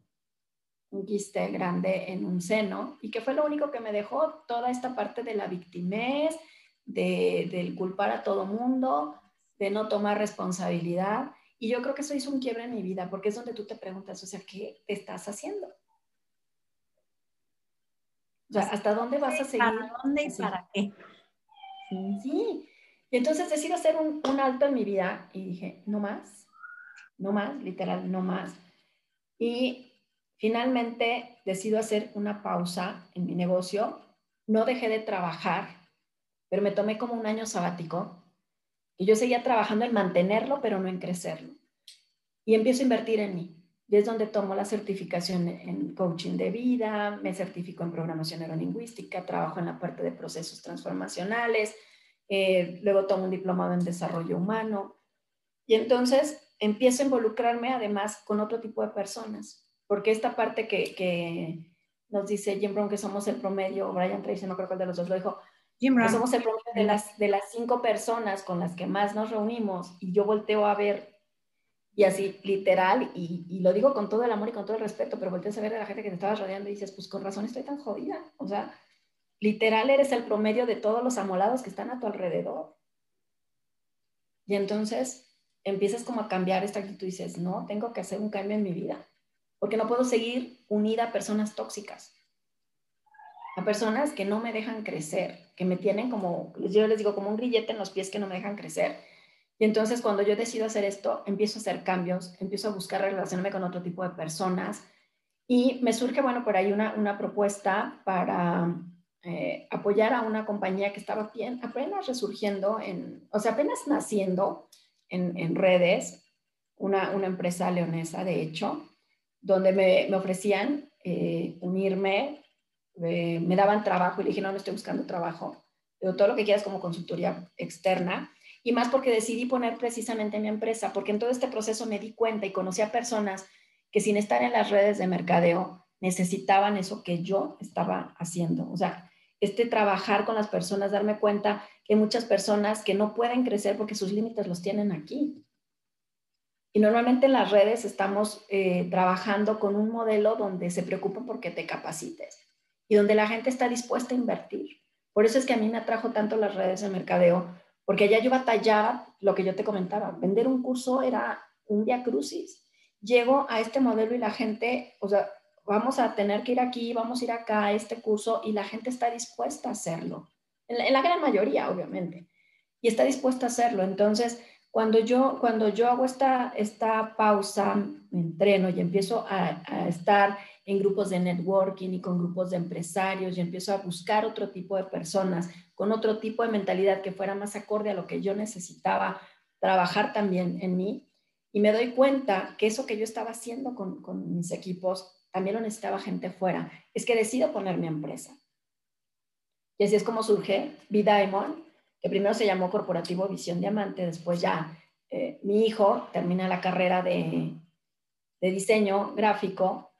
un quiste grande en un seno y que fue lo único que me dejó toda esta parte de la victimez, de, del culpar a todo mundo, de no tomar responsabilidad. Y yo creo que eso hizo un quiebre en mi vida, porque es donde tú te preguntas, o sea, ¿qué te estás haciendo? O sea, ¿hasta dónde vas a seguir? ¿Para dónde y para qué? Sí. Y entonces decido hacer un, un alto en mi vida y dije, no más, no más, literal, no más. Y Finalmente decido hacer una pausa en mi negocio. No dejé de trabajar, pero me tomé como un año sabático y yo seguía trabajando en mantenerlo, pero no en crecerlo. Y empiezo a invertir en mí. Y es donde tomo la certificación en coaching de vida, me certifico en programación neurolingüística, trabajo en la parte de procesos transformacionales, eh, luego tomo un diplomado en desarrollo humano. Y entonces empiezo a involucrarme además con otro tipo de personas porque esta parte que, que nos dice Jim Brown que somos el promedio, o Brian Tracy, no creo cuál de los dos lo dijo, Jim Brown. que somos el promedio de las, de las cinco personas con las que más nos reunimos y yo volteo a ver y así literal, y, y, lo digo con todo el amor y con todo el respeto, pero volteas a ver a la gente que te estaba rodeando y dices, pues con razón estoy tan jodida. O sea, literal eres el promedio de todos los amolados que están a tu alrededor. Y entonces empiezas como a cambiar esta actitud y dices, no, tengo que hacer un cambio en mi vida porque no puedo seguir unida a personas tóxicas, a personas que no me dejan crecer, que me tienen como, yo les digo, como un grillete en los pies que no me dejan crecer. Y entonces cuando yo decido hacer esto, empiezo a hacer cambios, empiezo a buscar relacionarme con otro tipo de personas y me surge, bueno, por ahí una, una propuesta para eh, apoyar a una compañía que estaba bien, apenas resurgiendo, en, o sea, apenas naciendo en, en redes, una, una empresa leonesa, de hecho, donde me, me ofrecían eh, unirme, eh, me daban trabajo y dije, no, no estoy buscando trabajo, pero todo lo que quieras como consultoría externa. Y más porque decidí poner precisamente mi empresa, porque en todo este proceso me di cuenta y conocí a personas que sin estar en las redes de mercadeo necesitaban eso que yo estaba haciendo. O sea, este trabajar con las personas, darme cuenta que hay muchas personas que no pueden crecer porque sus límites los tienen aquí. Y normalmente en las redes estamos eh, trabajando con un modelo donde se preocupan porque te capacites y donde la gente está dispuesta a invertir. Por eso es que a mí me atrajo tanto las redes de mercadeo, porque allá yo batallaba lo que yo te comentaba. Vender un curso era un día crucis. Llego a este modelo y la gente, o sea, vamos a tener que ir aquí, vamos a ir acá a este curso y la gente está dispuesta a hacerlo. En la, gran mayoría, obviamente. Y está dispuesta a hacerlo. Entonces, cuando yo, cuando yo hago esta, esta pausa, me entreno y empiezo a, a estar en grupos de networking y con grupos de empresarios y empiezo a buscar otro tipo de personas con otro tipo de mentalidad que fuera más acorde a lo que yo necesitaba trabajar también en mí. Y me doy cuenta que eso que yo estaba haciendo con, con mis equipos también lo necesitaba gente fuera. Es que decido poner mi empresa. Y así es como surge V-Diamond, que primero se llamó Corporativo Visión Diamante, después ya eh, mi hijo termina la carrera de, de diseño gráfico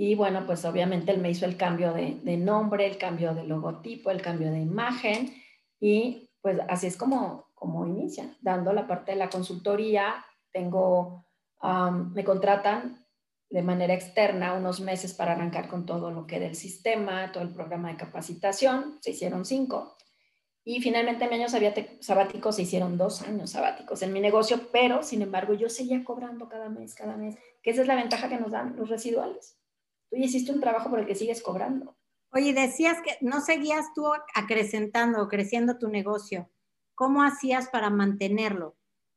y bueno, pues obviamente él me hizo el cambio de, nombre, el cambio de logotipo, el cambio de imagen y pues así es como, como inicia, dando la parte de la consultoría. Tengo, me contratan de manera externa unos meses para arrancar con todo lo que era el sistema, todo el programa de capacitación, se hicieron cinco. Y finalmente en mi año sabático se hicieron dos años sabáticos en mi negocio, pero sin embargo yo seguía cobrando cada mes, cada mes, que esa es la ventaja que nos dan los residuales tú hiciste un trabajo por el que sigues cobrando. Oye, decías que no seguías tú acrecentando o creciendo tu negocio. ¿Cómo hacías para mantenerlo?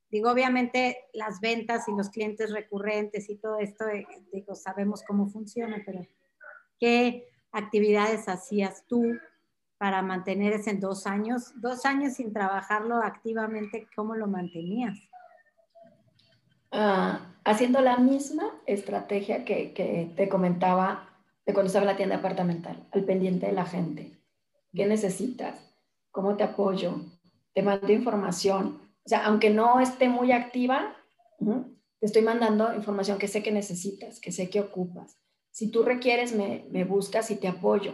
Digo, obviamente las ventas y los clientes recurrentes y todo esto, eh, digo, sabemos cómo funciona, pero ¿qué actividades hacías tú para mantener ese en dos años? Dos años sin trabajarlo activamente, ¿cómo lo mantenías? Ah, haciendo la misma estrategia que, te comentaba de cuando estaba en la tienda departamental, al pendiente de la gente. ¿Qué necesitas? ¿Cómo te apoyo? Te mando información. O sea, aunque no esté muy activa, te estoy mandando información que sé que necesitas, que sé que ocupas. Si tú requieres, me, buscas y te apoyo.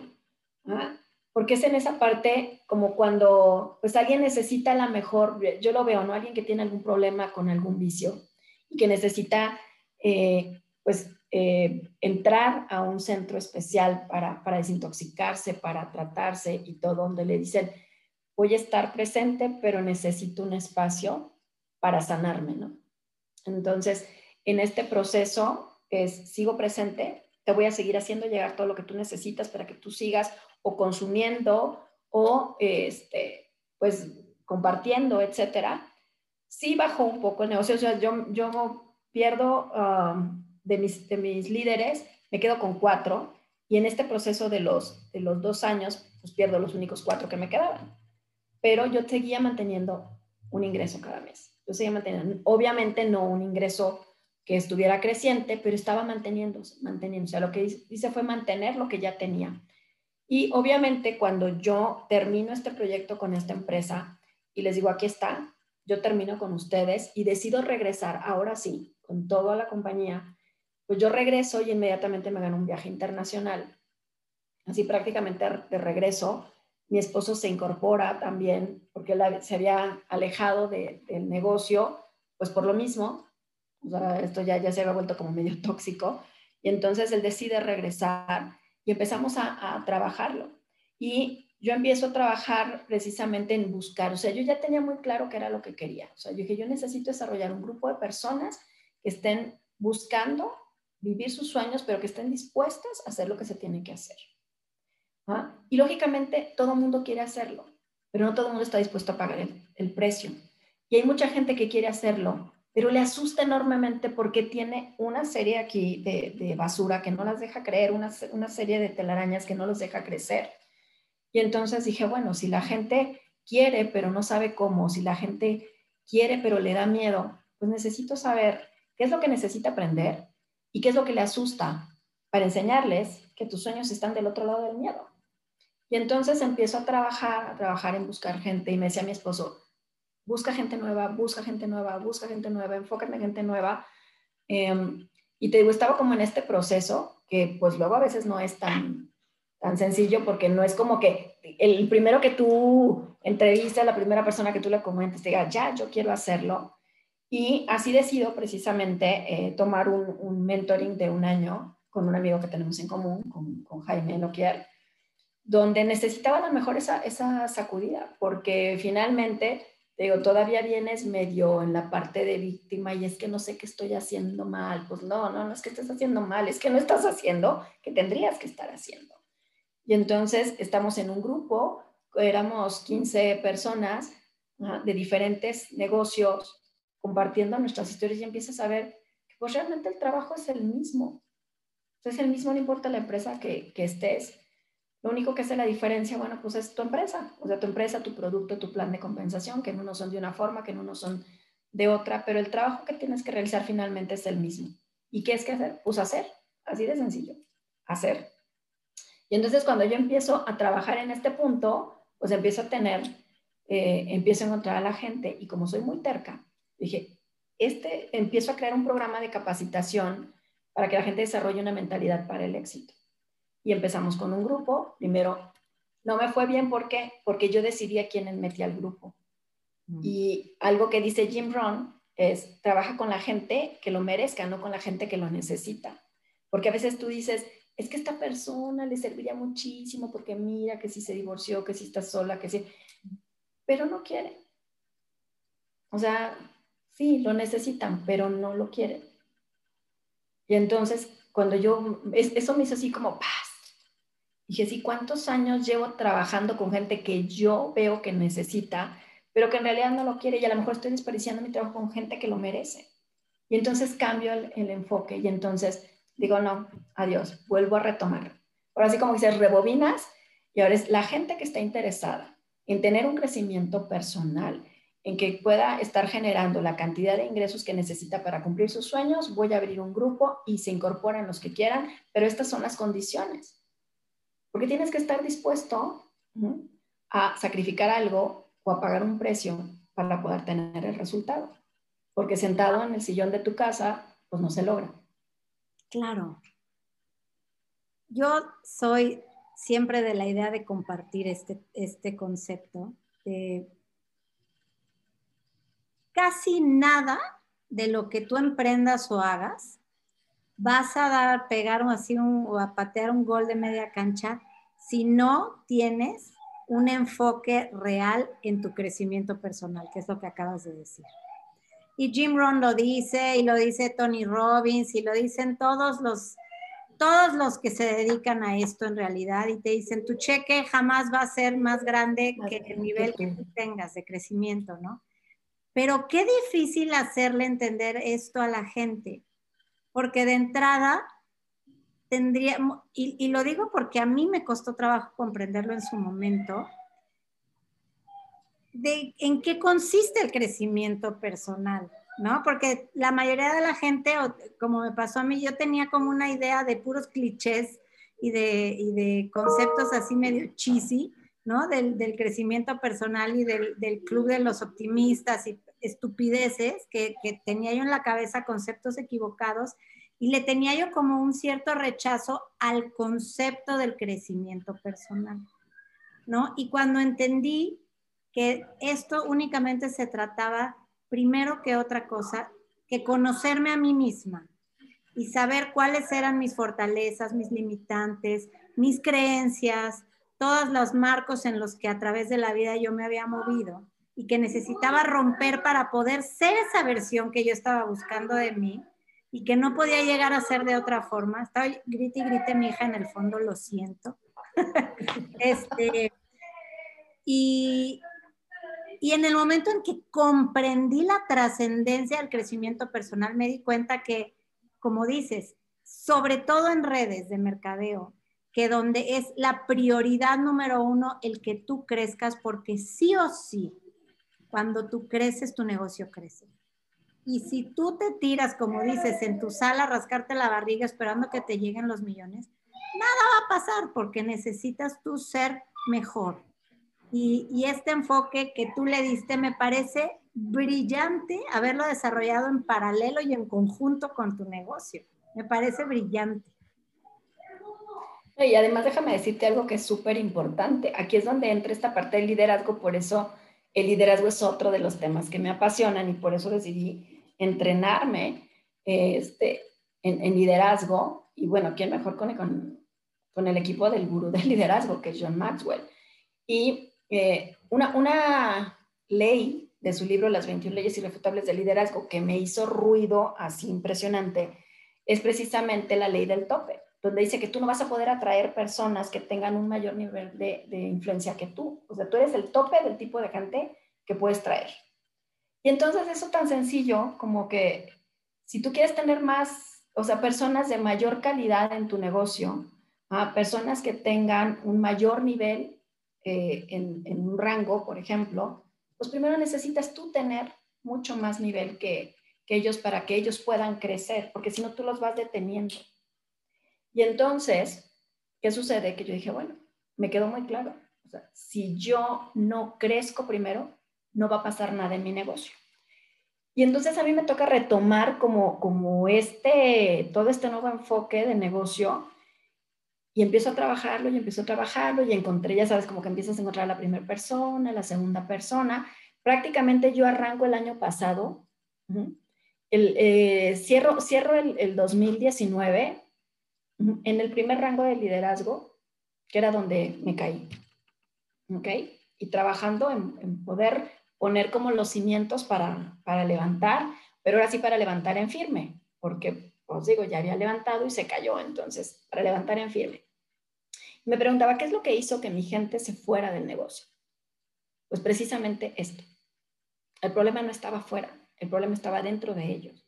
Porque es en esa parte como cuando pues alguien necesita la mejor, yo lo veo, ¿no? Alguien que tiene algún problema con algún vicio que necesita eh, pues eh, entrar a un centro especial para, para desintoxicarse, para tratarse y todo, donde le dicen, voy a estar presente, pero necesito un espacio para sanarme, ¿no? Entonces, en este proceso es, sigo presente, te voy a seguir haciendo llegar todo lo que tú necesitas para que tú sigas o consumiendo o, este, pues, compartiendo, etcétera, sí bajó un poco el negocio. O sea, yo, yo pierdo um, de, mis, de mis líderes, me quedo con cuatro y en este proceso de los, de los dos años, pues pierdo los únicos cuatro que me quedaban. Pero yo seguía manteniendo un ingreso cada mes. Yo seguía manteniendo, obviamente no un ingreso que estuviera creciente, pero estaba manteniendo, manteniendo. O sea, lo que hice fue mantener lo que ya tenía. Y obviamente cuando yo termino este proyecto con esta empresa y les digo, aquí está, yo termino con ustedes y decido regresar, ahora sí, con toda la compañía, pues yo regreso y inmediatamente me gano un viaje internacional. Así prácticamente de regreso, mi esposo se incorpora también porque él se había alejado del negocio, pues por lo mismo, o sea, esto ya, ya se había vuelto como medio (laughs) tóxico, y entonces él decide regresar y empezamos a, a trabajarlo. Y yo empiezo a trabajar precisamente en buscar, o sea, yo ya tenía muy claro qué era lo que quería. O sea, yo dije, yo necesito desarrollar un grupo de personas que estén buscando vivir sus sueños, pero que estén dispuestas a hacer lo que se tiene que hacer. Y lógicamente todo el mundo quiere hacerlo, pero no todo el mundo está dispuesto a pagar el, precio. Y hay mucha gente que quiere hacerlo, pero le asusta enormemente porque tiene una serie aquí de, basura que no las deja creer, una, una serie de telarañas que no los deja crecer. Y entonces dije, bueno, si la gente quiere pero no sabe cómo, si la gente quiere pero le da miedo, pues necesito saber qué es lo que necesita aprender y qué es lo que le asusta para enseñarles que tus sueños están del otro lado del miedo. Y entonces empiezo a trabajar, a trabajar en buscar gente y me decía mi esposo, busca gente nueva, busca gente nueva, busca gente nueva, enfócate en gente nueva. Em, y te digo, estaba como en este proceso que pues luego a veces no es tan, tan sencillo porque no es como que el primero que tú entrevistas, la primera persona que tú le comentes, diga, ya, yo quiero hacerlo. Y así decido precisamente eh, tomar un, mentoring de un año con un amigo que tenemos en común, con, con Jaime Loquier, donde necesitaba a lo mejor esa, esa sacudida, porque finalmente, digo, todavía vienes medio en la parte de víctima y es que no sé qué estoy haciendo mal. Pues no, no, no es que estés haciendo mal, es que no estás haciendo que tendrías que estar haciendo. Y entonces estamos en un grupo, éramos 15 personas de diferentes negocios compartiendo nuestras historias y empiezas a ver que pues realmente el trabajo es el mismo. Es el mismo, no importa la empresa que, que estés. Lo único que hace la diferencia, bueno, pues es tu empresa, o sea, tu empresa, tu producto, tu plan de compensación, que en unos son de una forma, que en unos son de otra, pero el trabajo que tienes que realizar finalmente es el mismo. ¿Y qué es que hacer? Pues hacer, así de sencillo, hacer. Y entonces cuando yo empiezo a trabajar en este punto, pues empiezo a tener, eh, empiezo a encontrar a la gente y como soy muy terca, dije, este, empiezo a crear un programa de capacitación para que la gente desarrolle una mentalidad para el éxito. Y empezamos con un grupo, primero, no me fue bien, ¿por qué? Porque yo decidí a quién metí al grupo. Mm. Y algo que dice Jim Rohn es, trabaja con la gente que lo merezca, no con la gente que lo necesita. Porque a veces tú dices, es que esta persona le serviría muchísimo porque mira que si se divorció, que si está sola, que si, pero no quiere. O sea, sí, lo necesitan, pero no lo quieren. Y entonces, cuando yo, eso me hizo así como paz. Dije, sí, ¿cuántos años llevo trabajando con gente que yo veo que necesita, pero que en realidad no lo quiere y a lo mejor estoy desperdiciando mi trabajo con gente que lo merece? Y entonces cambio el, el enfoque y entonces digo, no, adiós, vuelvo a retomar. Ahora sí como dices, rebobinas y ahora es la gente que está interesada en tener un crecimiento personal, en que pueda estar generando la cantidad de ingresos que necesita para cumplir sus sueños, voy a abrir un grupo y se incorporan los que quieran, pero estas son las condiciones. Porque tienes que estar dispuesto a sacrificar algo o a pagar un precio para poder tener el resultado. Porque sentado en el sillón de tu casa, pues no se logra. Claro. Yo soy siempre de la idea de compartir este, este concepto. De casi nada de lo que tú emprendas o hagas vas a dar, pegar así o a patear un gol de media cancha si no tienes un enfoque real en tu crecimiento personal, que es lo que acabas de decir. Y Jim Rohn lo dice, y lo dice Tony Robbins, y lo dicen todos los, todos los que se dedican a esto en realidad, y te dicen, tu cheque jamás va a ser más grande que el nivel que tú tengas de crecimiento, ¿no? Pero qué difícil hacerle entender esto a la gente, porque de entrada tendría, y, y lo digo porque a mí me costó trabajo comprenderlo en su momento, de en qué consiste el crecimiento personal, ¿no? Porque la mayoría de la gente, como me pasó a mí, yo tenía como una idea de puros clichés y de, de conceptos así medio cheesy, ¿no? Del, crecimiento personal y del, club de los optimistas y estupideces que, que tenía yo en la cabeza, conceptos equivocados, y le tenía yo como un cierto rechazo al concepto del crecimiento personal, ¿no? Y cuando entendí que esto únicamente se trataba, primero que otra cosa, que conocerme a mí misma y saber cuáles eran mis fortalezas, mis limitantes, mis creencias, todos los marcos en los que a través de la vida yo me había movido y que necesitaba romper para poder ser esa versión que yo estaba buscando de mí y que no podía llegar a ser de otra forma. Estaba grite y grite mi hija en el fondo, lo siento. (laughs) este, y, y en el momento en que comprendí la trascendencia del crecimiento personal, me di cuenta que, como dices, sobre todo en redes de mercadeo, que donde es la prioridad número uno el que tú crezcas, porque sí o sí, cuando tú creces, tu negocio crece. Y si tú te tiras, como dices, en tu sala rascarte la barriga esperando que te lleguen los millones, nada va a pasar porque necesitas tú ser mejor. Y, este enfoque que tú le diste me parece brillante haberlo desarrollado en paralelo y en conjunto con tu negocio. Me parece brillante. Y además déjame decirte algo que es súper importante. Aquí es donde entra esta parte del liderazgo, por eso el liderazgo es otro de los temas que me apasionan y por eso decidí entrenarme este, en, liderazgo. Y bueno, ¿quién mejor con, con, con, el equipo del gurú del liderazgo, que es John Maxwell? Y eh, una, una ley de su libro Las 21 leyes irrefutables del liderazgo que me hizo ruido así impresionante es precisamente la ley del tope, donde dice que tú no vas a poder atraer personas que tengan un mayor nivel de, influencia que tú. O sea, tú eres el tope del tipo de gente que puedes traer. Y entonces eso tan sencillo como que si tú quieres tener más, o sea, personas de mayor calidad en tu negocio, a personas que tengan un mayor nivel eh, en, un rango, por ejemplo, pues primero necesitas tú tener mucho más nivel que, que ellos para que ellos puedan crecer, porque si no tú los vas deteniendo. Y entonces, ¿qué sucede? Que yo dije, bueno, me quedó muy claro. O sea, si yo no crezco primero, no va a pasar nada en mi negocio. Y entonces a mí me toca retomar como, como este, todo este nuevo enfoque de negocio y empiezo a trabajarlo y empiezo a trabajarlo y encontré, ya sabes, como que empiezas a encontrar a la primera persona, la segunda persona. Prácticamente yo arranco el año pasado, el, eh, cierro, cierro el, el 2019 en el primer rango de liderazgo, que era donde me caí. ¿Ok? Y trabajando en, en poder poner como los cimientos para, para levantar, pero ahora sí para levantar en firme, porque os digo, ya había levantado y se cayó, entonces, para levantar en firme. Me preguntaba, ¿qué es lo que hizo que mi gente se fuera del negocio? Pues precisamente esto. El problema no estaba fuera, el problema estaba dentro de ellos.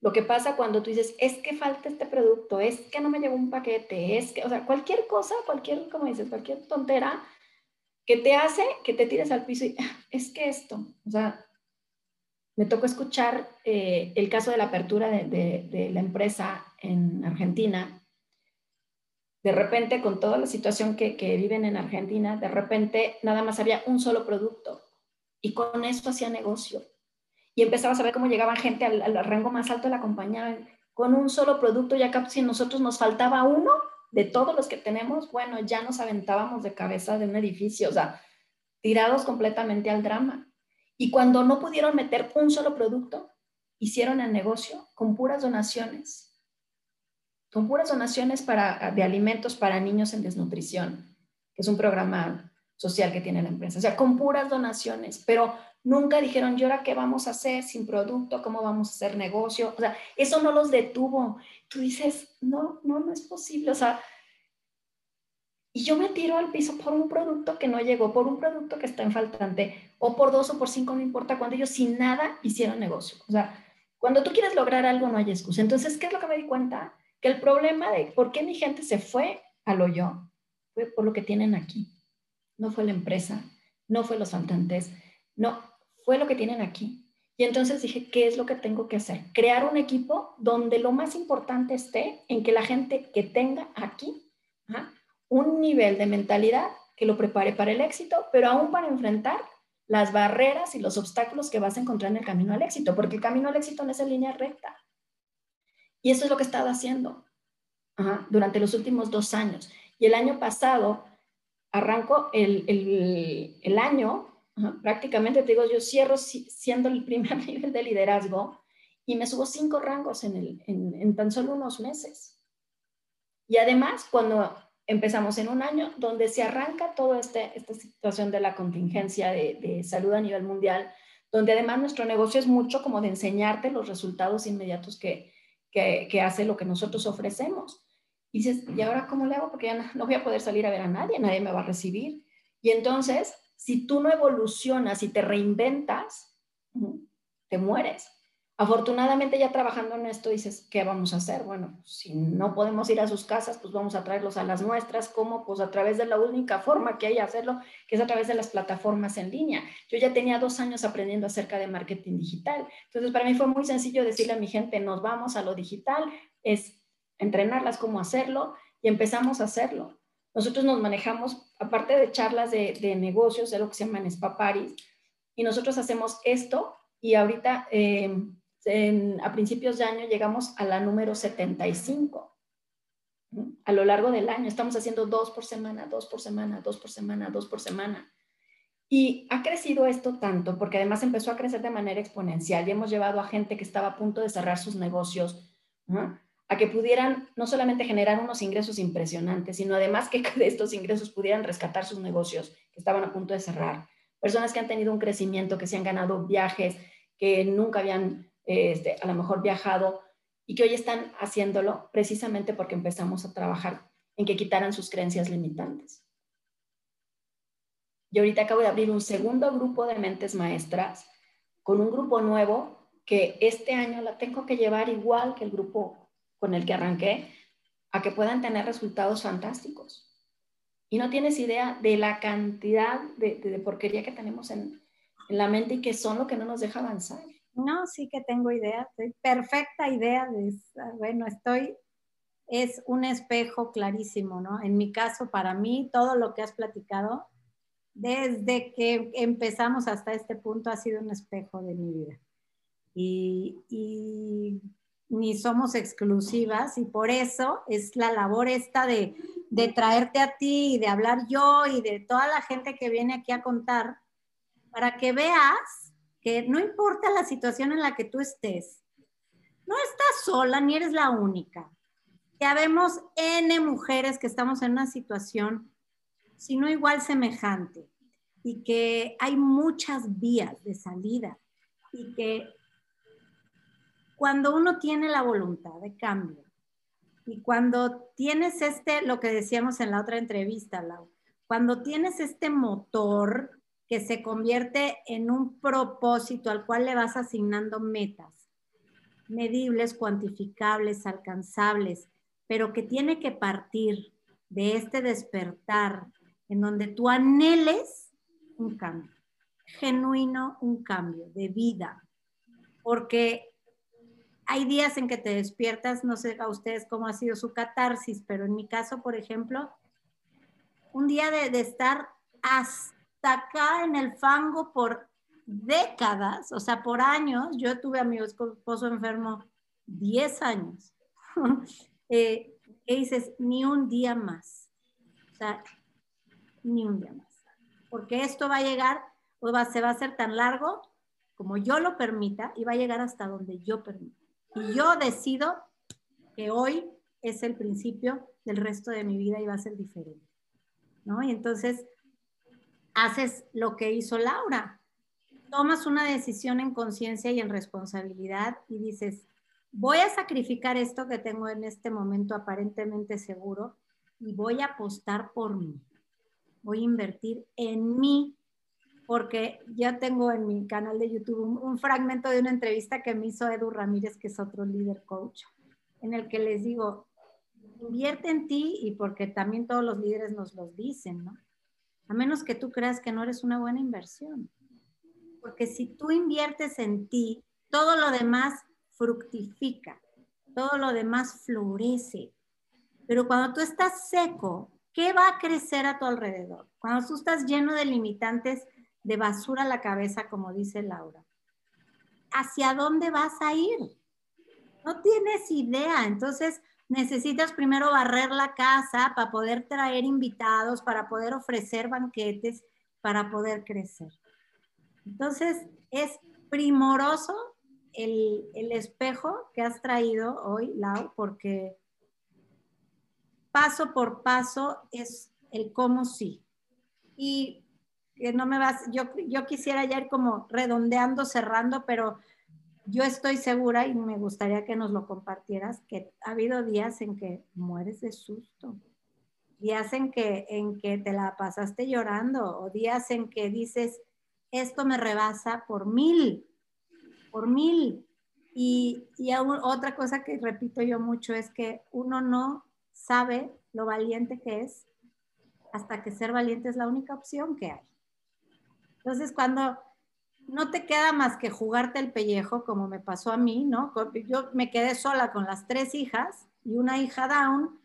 Lo que pasa cuando tú dices, es que falta este producto, es que no me llegó un paquete, es que, o sea, cualquier cosa, cualquier, como dices, cualquier tontera, que te hace que te tires al piso y ah, es que esto, o sea, me tocó escuchar eh, el caso de la apertura de, la empresa en Argentina. De repente, con toda la situación que, viven en Argentina, de repente nada más había un solo producto y con eso hacía negocio. Y empezaba a saber cómo llegaba gente al, al rango más alto de la compañía con un solo producto, ya que si nosotros nos faltaba uno, de todos los que tenemos, bueno, ya nos aventábamos de cabeza de un edificio, o sea, tirados completamente al drama. Y cuando no pudieron meter un solo producto, hicieron el negocio con puras donaciones, con puras donaciones para, de alimentos para niños en desnutrición, que es un programa social que tiene la empresa, o sea, con puras donaciones, pero nunca dijeron, ¿y ahora qué vamos a hacer sin producto? ¿Cómo vamos a hacer negocio? O sea, eso no los detuvo. Tú dices, no, no, no es posible. O sea, y yo me tiro al piso por un producto que no llegó, por un producto que está en faltante, o por dos o por cinco, no importa, cuando ellos sin nada hicieron negocio. O sea, cuando tú quieres lograr algo no hay excusa. Entonces, ¿qué es lo que me di cuenta? El problema de por qué mi gente se fue a lo yo fue por lo que tienen aquí. No fue la empresa, no fue los faltantes, no, fue lo que tienen aquí. Y entonces dije, ¿qué es lo que tengo que hacer? Crear un equipo donde lo más importante esté en que la gente que tenga aquí un nivel de mentalidad que lo prepare para el éxito, pero aún para enfrentar las barreras y los obstáculos que vas a encontrar en el camino al éxito, porque el camino al éxito no es en línea recta. Y eso es lo que he estado haciendo durante los últimos dos años. Y el año pasado, arranco el, el, año prácticamente te digo, yo cierro siendo el primer (laughs) nivel de liderazgo y me subo cinco rangos en, el, en, tan solo unos meses. Y además, cuando empezamos en un año donde se arranca toda este, esta situación de la contingencia de, salud a nivel mundial, donde además nuestro negocio es mucho como de enseñarte los resultados inmediatos que, que, hace lo que nosotros ofrecemos. Y dices, ¿y ahora cómo le hago? Porque ya no, no voy a poder salir a ver a nadie, nadie me va a recibir. Y entonces si tú no evolucionas y te reinventas, te mueres. Afortunadamente ya trabajando en esto dices, ¿qué vamos a hacer? Bueno, si no podemos ir a sus casas, pues vamos a traerlos a las nuestras. ¿Cómo? Pues a través de la única forma que hay de hacerlo, que es a través de las plataformas en línea. Yo ya tenía dos años aprendiendo acerca de marketing digital. Entonces, para mí fue muy sencillo decirle a mi gente, nos vamos a lo digital, es entrenarlas cómo hacerlo y empezamos a hacerlo. Nosotros nos manejamos, aparte de charlas de, negocios, de lo que se llama Spa Paris, y nosotros hacemos esto y ahorita em, a principios de año llegamos a la número 75. A lo largo del año estamos haciendo dos por semana, dos por semana, dos por semana, dos por semana. Y ha crecido esto tanto porque además empezó a crecer de manera exponencial y hemos llevado a gente que estaba a punto de cerrar sus negocios a que pudieran no solamente generar unos ingresos impresionantes, sino además que (laughs) de estos ingresos pudieran rescatar sus negocios que estaban a punto de cerrar. Personas que han tenido un crecimiento, que se han ganado viajes, que nunca habían este, a lo mejor viajado y que hoy están haciéndolo precisamente porque empezamos a trabajar en que quitaran sus creencias limitantes. Y ahorita acabo de abrir un segundo grupo de mentes maestras con un grupo nuevo que este año la tengo que llevar igual que el grupo con el que arranqué, a que puedan tener resultados fantásticos. Y no tienes idea de la cantidad de, porquería que tenemos en, en, la mente y que son lo que no nos deja avanzar. No, sí que tengo idea, perfecta idea de, bueno, estoy, es un espejo clarísimo, ¿no? En mi caso, para mí, todo lo que has platicado, desde que empezamos hasta este punto, ha sido un espejo de mi vida. Y, y ni somos exclusivas y por eso es la labor esta de, de traerte a ti y de hablar yo y de toda la gente que viene aquí a contar, para que veas que no importa la situación en la que tú estés, no estás sola ni eres la única. Ya vemos N mujeres que estamos en una situación, si no igual semejante, y que hay muchas vías de salida, y que cuando uno tiene la voluntad de cambio, y cuando tienes este, lo que decíamos en la otra entrevista, cuando tienes este motor que se convierte en un propósito al cual le vas asignando metas medibles, cuantificables, alcanzables, pero que tiene que partir de este despertar en donde tú anheles un cambio, genuino un cambio de vida, porque hay días en que te despiertas, no sé a ustedes cómo ha sido su catarsis, pero en mi caso, por ejemplo, un día de, de estar hasta acá en el fango por décadas, o sea, por años. Yo tuve a mi esposo enfermo 10 años. (laughs) eh, dices, ni un día más. O sea, ni un día más. Porque esto va a llegar, o va, se va a hacer tan largo como yo lo permita y va a llegar hasta donde yo permita. Y yo decido que hoy es el principio del resto de mi vida y va a ser diferente. ¿No? Y entonces, haces lo que hizo Laura. Tomas una decisión en conciencia y en responsabilidad y dices, voy a sacrificar esto que tengo en este momento aparentemente seguro y voy a apostar por mí. Voy a invertir en mí porque ya tengo en mi canal de YouTube un, fragmento de una entrevista que me hizo Edu Ramírez, que es otro líder coach, en el que les digo, invierte en ti y porque también todos los líderes nos los dicen, ¿no? A menos que tú creas que no eres una buena inversión. Porque si tú inviertes en ti, todo lo demás fructifica, todo lo demás florece. Pero cuando tú estás seco, ¿qué va a crecer a tu alrededor? Cuando tú estás lleno de limitantes, de basura a la cabeza, como dice Laura, ¿hacia dónde vas a ir? No tienes idea. Entonces, necesitas primero barrer la casa para poder traer invitados, para poder ofrecer banquetes, para poder crecer. Entonces, es primoroso el, el espejo que has traído hoy, Lau, porque paso por paso es el cómo sí. Y no me vas, yo, yo quisiera ya ir como redondeando, cerrando, pero yo estoy segura y me gustaría que nos lo compartieras, que ha habido días en que mueres de susto, días en que, en que te la pasaste llorando o días en que dices, esto me rebasa por mil, por mil. Y, y otra cosa que repito yo mucho es que uno no sabe lo valiente que es hasta que ser valiente es la única opción que hay. Entonces, cuando no te queda más que jugarte el pellejo, como me pasó a mí, ¿no? Yo me quedé sola con las tres hijas y una hija down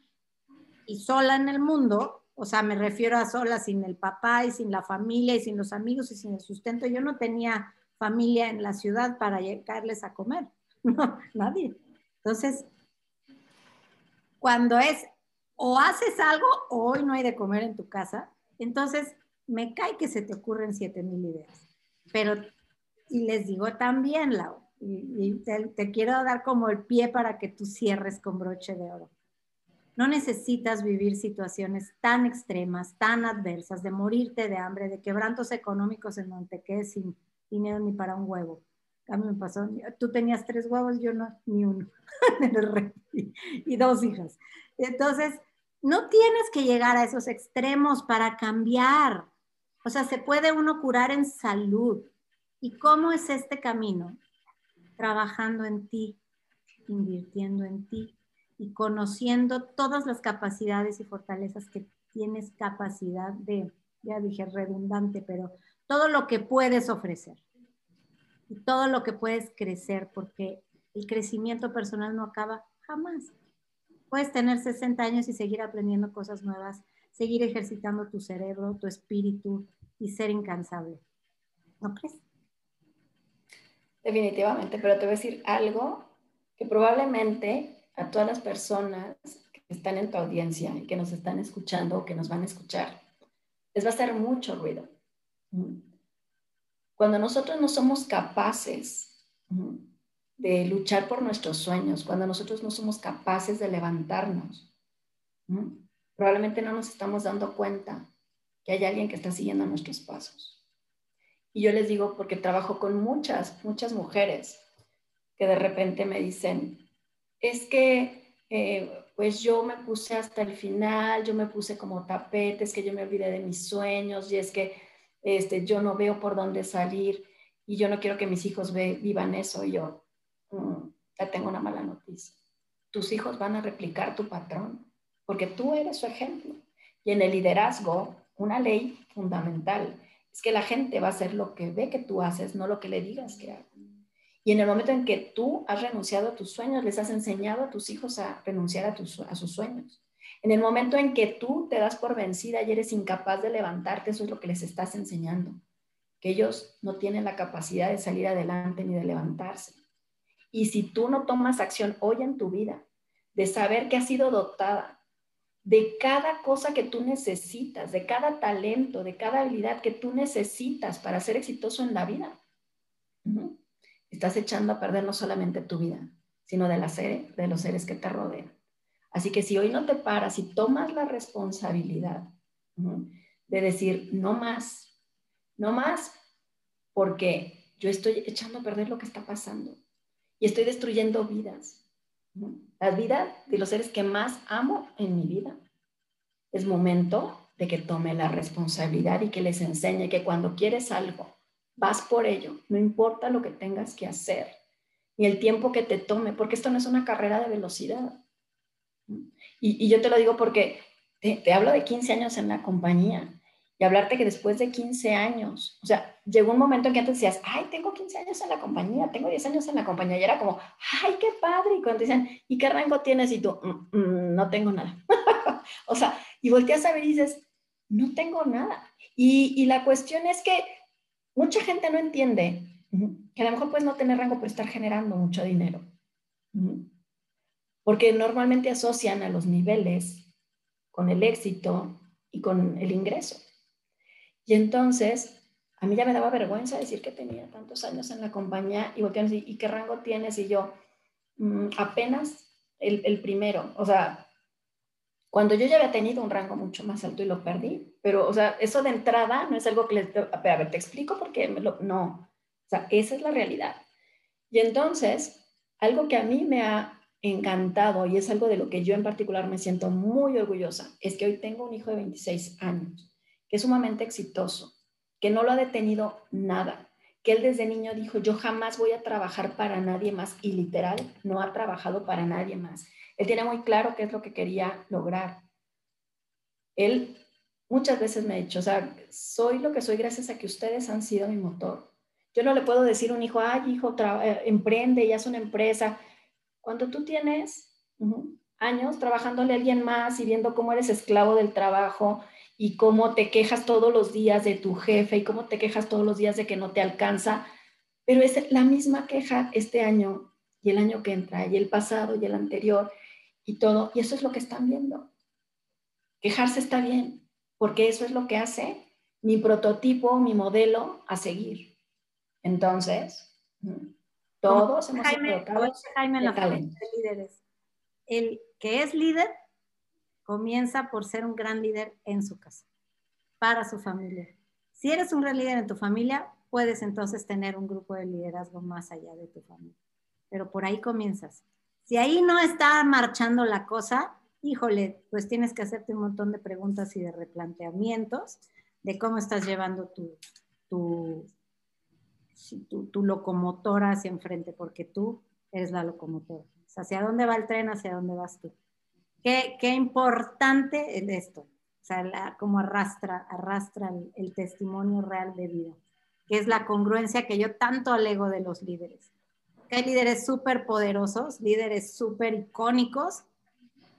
y sola en el mundo, o sea, me refiero a sola sin el papá y sin la familia y sin los amigos y sin el sustento. Yo no tenía familia en la ciudad para llegarles a comer, (laughs) no, nadie. Entonces, cuando es o haces algo o hoy no hay de comer en tu casa, entonces me cae que se te ocurren siete mil ideas. Pero, y les digo también, Lau, y, te, quiero dar como el pie para que tú cierres con broche de oro. No necesitas vivir situaciones tan extremas, tan adversas, de morirte de hambre, de quebrantos económicos en donde te quedes sin dinero ni para un huevo. A mí me pasó, tú tenías tres huevos, yo no, ni uno, (laughs) y dos hijas. Entonces, no tienes que llegar a esos extremos para cambiar. O sea, se puede uno curar en salud. ¿Y cómo es este camino? Trabajando en ti, invirtiendo en ti y conociendo todas las capacidades y fortalezas que tienes capacidad de, ya dije redundante, pero todo lo que puedes ofrecer y todo lo que puedes crecer, porque el crecimiento personal no acaba jamás. Puedes tener 60 años y seguir aprendiendo cosas nuevas, seguir ejercitando tu cerebro, tu espíritu y ser incansable. ¿No crees? Definitivamente, pero te voy a decir algo que probablemente a todas las personas que están en tu audiencia y que nos están escuchando o que nos van a escuchar, les va a hacer mucho ruido. Cuando nosotros no somos capaces de luchar por nuestros sueños, cuando nosotros no somos capaces de levantarnos, probablemente no nos estamos dando cuenta que hay alguien que está siguiendo nuestros pasos. Y yo les digo, porque trabajo con muchas, muchas mujeres que de repente me dicen, es que eh, pues yo me puse hasta el final, yo me puse como tapete, es que yo me olvidé de mis sueños y es que este, yo no veo por dónde salir y yo no quiero que mis hijos vivan eso. Y yo, Mm, ya tengo una mala noticia. Tus hijos van a replicar tu patrón, porque tú eres su ejemplo. Y en el liderazgo, una ley fundamental es que la gente va a hacer lo que ve que tú haces, no lo que le digas que haga. Y en el momento en que tú has renunciado a tus sueños, les has enseñado a tus hijos a renunciar a, a sus sueños. En el momento en que tú te das por vencida y eres incapaz de levantarte, eso es lo que les estás enseñando, que ellos no tienen la capacidad de salir adelante ni de levantarse. Y si tú no tomas acción hoy en tu vida de saber que has sido dotada de cada cosa que tú necesitas, de cada talento, de cada habilidad que tú necesitas para ser exitoso en la vida, estás echando a perder no solamente tu vida, sino de, la de los seres que te rodean. Así que si hoy no te paras y tomas la responsabilidad de decir, no más, no más, porque yo estoy echando a perder lo que está pasando y estoy destruyendo vidas. La vida de los seres que más amo en mi vida. Es momento de que tome la responsabilidad y que les enseñe que cuando quieres algo, vas por ello, no importa lo que tengas que hacer, ni el tiempo que te tome, porque esto no es una carrera de velocidad. Y, yo te lo digo porque te, hablo de 15 años en la compañía y hablarte que después de 15 años, o sea, llegó un momento en que antes decías, ay, tengo 15 años en la compañía, tengo 10 años en la compañía, y era como, ay, qué padre, y cuando te decían, ¿y qué rango tienes? Y tú, mm, mm, no tengo nada. (laughs) o sea, y volteas a ver y dices, no tengo nada. Y, y, la cuestión es que mucha gente no entiende que a lo mejor puedes no tener rango por estar generando mucho dinero. Porque normalmente asocian a los niveles con el éxito y con el ingreso. Y entonces, a mí ya me daba vergüenza decir que tenía tantos años en la compañía y voltean y qué rango tienes? Y yo, mm, apenas el, el, primero, o sea, cuando yo ya había tenido un rango mucho más alto y lo perdí, pero, o sea, eso de entrada no es algo que les... A ver, te explico porque me lo, no, o sea, esa es la realidad. Y entonces, algo que a mí me ha encantado y es algo de lo que yo en particular me siento muy orgullosa, es que hoy tengo un hijo de 26 años que es sumamente exitoso, que no lo ha detenido nada, que él desde niño dijo, yo jamás voy a trabajar para nadie más y literal no ha trabajado para nadie más. Él tiene muy claro qué es lo que quería lograr. Él muchas veces me ha dicho, o sea, soy lo que soy gracias a que ustedes han sido mi motor. Yo no le puedo decir a un hijo, ay, hijo, eh, emprende, ya es una empresa. Cuando tú tienes años trabajándole a alguien más y viendo cómo eres esclavo del trabajo y cómo te quejas todos los días de tu jefe y cómo te quejas todos los días de que no te alcanza, pero es la misma queja este año y el año que entra y el pasado y el anterior y todo, y eso es lo que están viendo. Quejarse está bien, porque eso es lo que hace mi prototipo, mi modelo a seguir. Entonces, todos hemos Jaime, Jaime la de líderes. El que es líder comienza por ser un gran líder en su casa, para su familia. Si eres un gran líder en tu familia, puedes entonces tener un grupo de liderazgo más allá de tu familia. Pero por ahí comienzas. Si ahí no está marchando la cosa, híjole, pues tienes que hacerte un montón de preguntas y de replanteamientos de cómo estás llevando tu, tu, tu, locomotora hacia enfrente, porque tú eres la locomotora. hacia dónde va el tren, hacia dónde vas tú. Qué, qué importante es esto. O sea, cómo arrastra, arrastra el, testimonio real de vida, que es la congruencia que yo tanto alego de los líderes. Que hay líderes súper poderosos, líderes súper icónicos,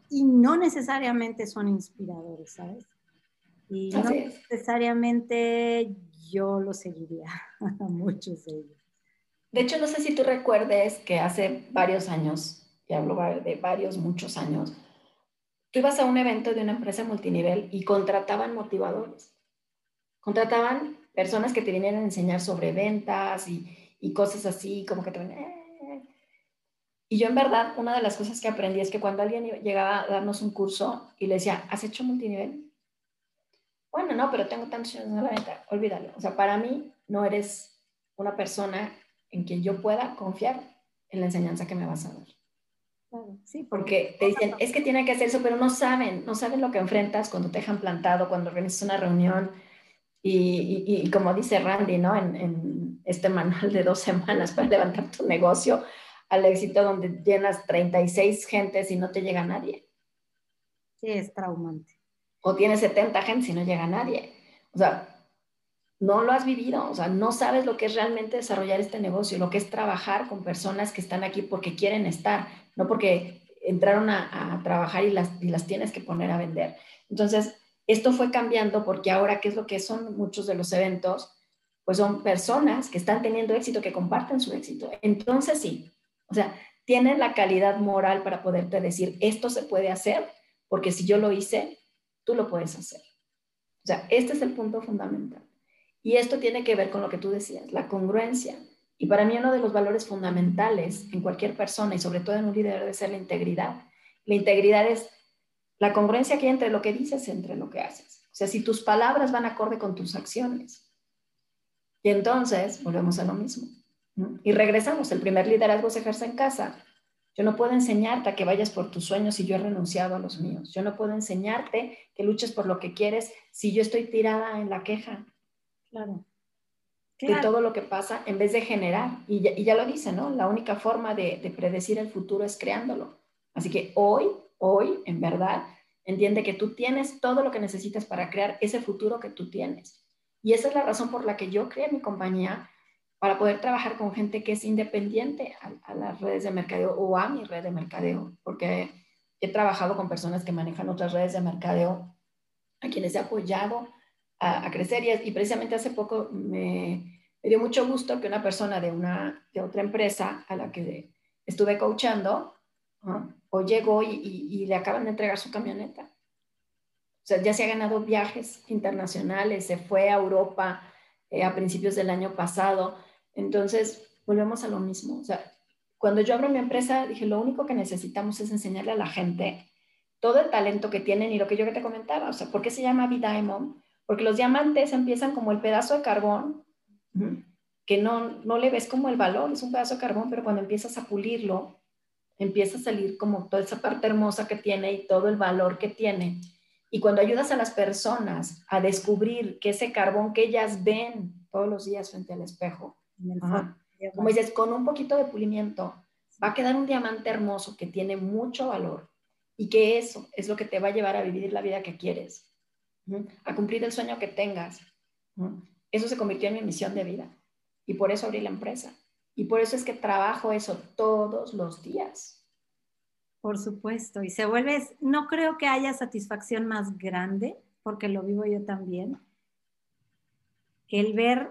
y no necesariamente son inspiradores, ¿sabes? Y no necesariamente yo lo seguiría (laughs) a muchos de ellos. De hecho, no sé si tú recuerdes que hace varios años, y hablo de varios, muchos años, tú ibas a un evento de una empresa multinivel y contrataban motivadores. Contrataban personas que te vinieran a enseñar sobre ventas y, cosas así, como que te eh". Y yo en verdad, una de las cosas que aprendí es que cuando alguien llegaba a darnos un curso y le decía, ¿has hecho multinivel? Bueno, no, pero tengo tantos años en la venta, olvídalo. O sea, para mí no eres una persona en quien yo pueda confiar en la enseñanza que me vas a dar. Sí, porque te dicen, es que tiene que hacer eso, pero no saben, no saben lo que enfrentas cuando te dejan plantado, cuando organizas una reunión. Y, y, como dice Randy, ¿no? En, en, este manual de dos (laughs) semanas para levantar tu negocio al éxito, donde llenas 36 gentes y no te llega nadie. Sí, es traumante. O tienes 70 gentes y no llega nadie. O sea, no lo has vivido, o sea, no sabes lo que es realmente desarrollar este negocio, lo que es trabajar con personas que están aquí porque quieren estar, no porque entraron a, trabajar y las, y las tienes que poner a vender. Entonces, esto fue cambiando porque ahora, ¿qué es lo que son muchos de los eventos? Pues son personas que están teniendo éxito, que comparten su éxito. Entonces, sí, o sea, tienen la calidad moral para poderte decir, esto se puede hacer, porque si yo lo hice, tú lo puedes hacer. O sea, este es el punto fundamental. Y esto tiene que ver con lo que tú decías, la congruencia. Y para mí uno de los valores fundamentales en cualquier persona y sobre todo en un líder debe ser la integridad. La integridad es la congruencia que hay entre lo que dices y entre lo que haces. O sea, si tus palabras van acorde con tus acciones. Y entonces volvemos a lo mismo. Y regresamos, el primer liderazgo se ejerce en casa. Yo no puedo enseñarte a que vayas por tus sueños si yo he renunciado a los míos. Yo no puedo enseñarte que luches por lo que quieres si yo estoy tirada en la queja. Claro. De todo lo que pasa en vez de generar. Y ya, lo dice, ¿no? La única forma de, de, predecir el futuro es creándolo. Así que hoy, hoy, en verdad, entiende que tú tienes todo lo que necesitas para crear ese futuro que tú tienes. Y esa es la razón por la que yo creé mi compañía para poder trabajar con gente que es independiente a, a, las redes de mercadeo o a mi red de mercadeo, porque he trabajado con personas que manejan otras redes de mercadeo, a quienes he apoyado a, crecer. Y, precisamente hace poco me, dio mucho gusto que una persona de, una, de otra empresa a la que estuve coachando, o llegó y, le acaban de entregar su camioneta. O sea, ya se ha ganado viajes internacionales, se fue a Europa eh, a principios del año pasado. Entonces, volvemos a lo mismo. O sea, cuando yo abro mi empresa, dije, lo único que necesitamos es enseñarle a la gente todo el talento que tienen y lo que yo que te comentaba. O sea, ¿por qué se llama V-Diamond? Porque los diamantes empiezan como el pedazo de carbón, que no, no le ves como el valor, es un pedazo de carbón, pero cuando empiezas a pulirlo, empieza a salir como toda esa parte hermosa que tiene y todo el valor que tiene. Y cuando ayudas a las personas a descubrir que ese carbón que ellas ven todos los días frente al espejo, como dices, con un poquito de pulimiento, va a quedar un diamante hermoso que tiene mucho valor y que eso es lo que te va a llevar a vivir la vida que quieres a cumplir el sueño que tengas. Eso se convirtió en mi misión de vida y por eso abrí la empresa. Y por eso es que trabajo eso todos los días. Por supuesto, y se vuelve, no creo que haya satisfacción más grande, porque lo vivo yo también, el ver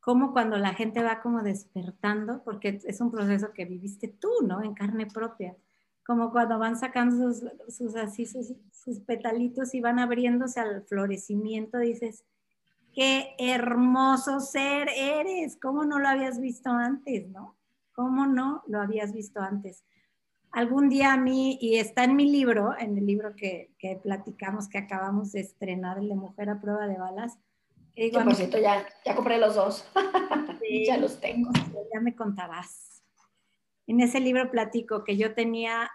cómo cuando la gente va como despertando, porque es un proceso que viviste tú, ¿no? En carne propia como cuando van sacando sus, así, sus, petalitos y van abriéndose al florecimiento, dices, qué hermoso ser eres. ¿Cómo no lo habías visto antes, no? ¿Cómo no lo habías visto antes? Algún día a mí, y está en mi libro, en el libro que, que platicamos, que acabamos de estrenar, el de Mujer a Prueba de Balas. Que por cierto, ya, ya compré los dos. (laughs) ya los tengo. Ya me contarás. En ese libro platico que yo tenía,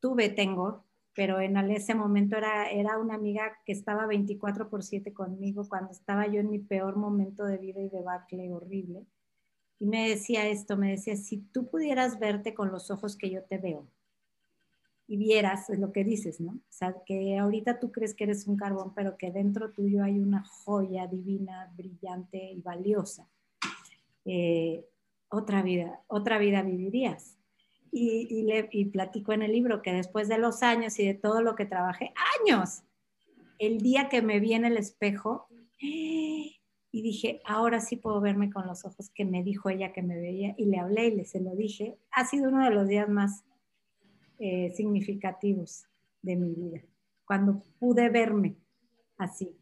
tuve, tengo, pero en ese momento era, era una amiga que estaba 24 por 7 conmigo cuando estaba yo en mi peor momento de vida y debacle horrible. Y me decía esto, me decía, si tú pudieras verte con los ojos que yo te veo y vieras, lo que dices, ¿no? O sea, que ahorita tú crees que eres un carbón, pero que dentro tuyo hay una joya divina, brillante y valiosa. Eh, otra vida, otra vida vivirías. Y, le, y platico en el libro que después de los años y de todo lo que trabajé, años, el día que me vi en el espejo, y dije, ahora sí puedo verme con los ojos que me dijo ella que me veía y le hablé y le se lo dije. Ha sido uno de los días más eh, significativos de mi vida, cuando pude verme así.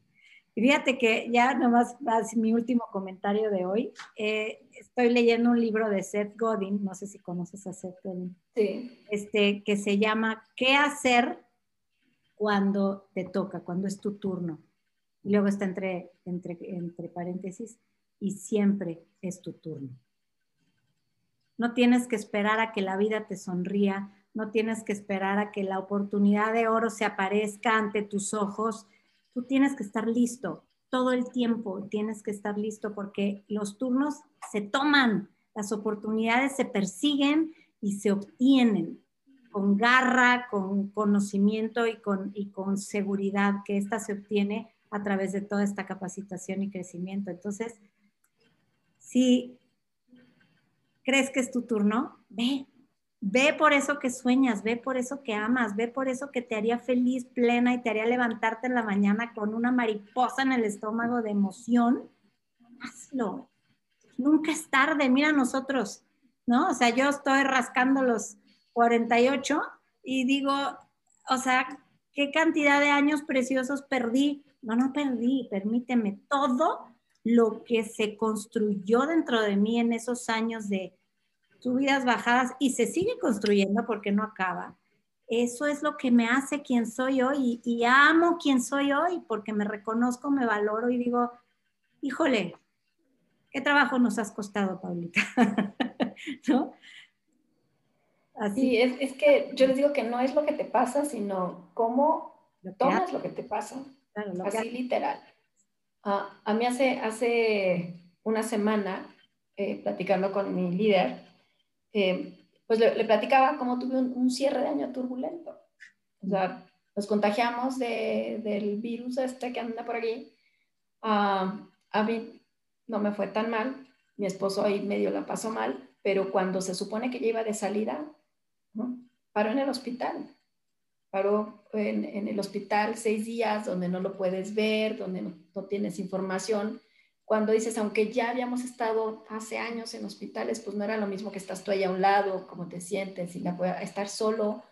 Y fíjate que ya nomás mi último comentario de hoy. Eh, estoy leyendo un libro de Seth Godin, no sé si conoces a Seth Godin, sí. este, que se llama ¿Qué hacer cuando te toca, cuando es tu turno? Y luego está entre, entre, entre paréntesis, y siempre es tu turno. No tienes que esperar a que la vida te sonría, no tienes que esperar a que la oportunidad de oro se aparezca ante tus ojos. Tú tienes que estar listo todo el tiempo, tienes que estar listo porque los turnos se toman, las oportunidades se persiguen y se obtienen con garra, con conocimiento y con, y con seguridad que esta se obtiene a través de toda esta capacitación y crecimiento. Entonces, si crees que es tu turno, ve, ve por eso que sueñas, ve por eso que amas, ve por eso que te haría feliz, plena y te haría levantarte en la mañana con una mariposa en el estómago de emoción. Hazlo. Nunca es tarde, mira nosotros, ¿no? O sea, yo estoy rascando los 48 y digo, o sea, qué cantidad de años preciosos perdí no, no perdí, permíteme, todo lo que se construyó dentro de mí en esos años de subidas, bajadas y se sigue construyendo porque no acaba. Eso es lo que me hace quien soy hoy y, amo quien soy hoy porque me reconozco, me valoro y digo, híjole, qué trabajo nos has costado, Paulita. (laughs) ¿No? Así. es, es, que yo les digo que no es lo que te pasa, sino cómo tomas lo que te pasa. Así literal. Ah, a mí hace, hace una semana, eh, platicando con mi líder, pues le, platicaba cómo tuve un, cierre de año turbulento. O sea, nos contagiamos de, del virus este que anda por aquí. Ah, a mí no me fue tan mal, mi esposo ahí medio la pasó mal, pero cuando se supone que ya iba de salida, paró en el hospital paró en, el hospital seis días donde no lo puedes ver, donde no, tienes información. Cuando dices, aunque ya habíamos estado hace años en hospitales, pues no era lo mismo que estás tú ahí a un lado, cómo te sientes, y estar solo,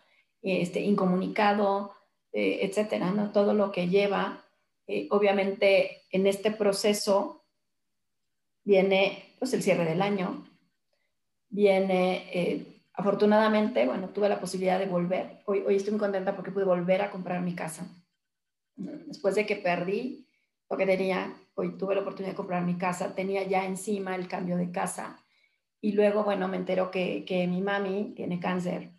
este, incomunicado, eh, etcétera, ¿no? Todo lo que lleva. Eh, obviamente, en este proceso viene pues el cierre del año, viene eh, afortunadamente, bueno, tuve la posibilidad de volver. Hoy, hoy estoy muy contenta porque pude volver a comprar mi casa. Después de que perdí lo que tenía, hoy tuve la oportunidad de comprar mi casa. Tenía ya encima el cambio de casa. Y luego, bueno, me entero que, que mi mami tiene cáncer.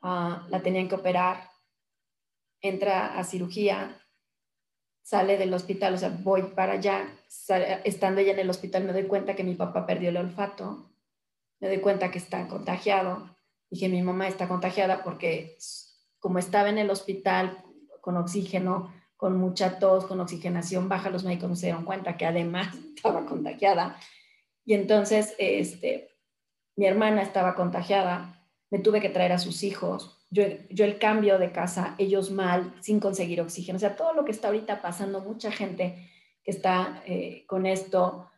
Ah, la tenían que operar. Entra a cirugía. Sale del hospital, o sea, voy para allá. estando ella en el hospital, me doy cuenta que mi papá perdió el olfato me doy cuenta que está contagiado. Dije, mi mamá está contagiada porque como estaba en el hospital con oxígeno, con mucha tos, con oxigenación baja, los médicos no se dieron cuenta que además (laughs) estaba contagiada. Y entonces, este, mi hermana estaba contagiada, me tuve que traer a sus hijos, yo, yo el cambio de casa, ellos mal, sin conseguir oxígeno, o sea, todo lo que está ahorita pasando, mucha gente que está eh, con esto,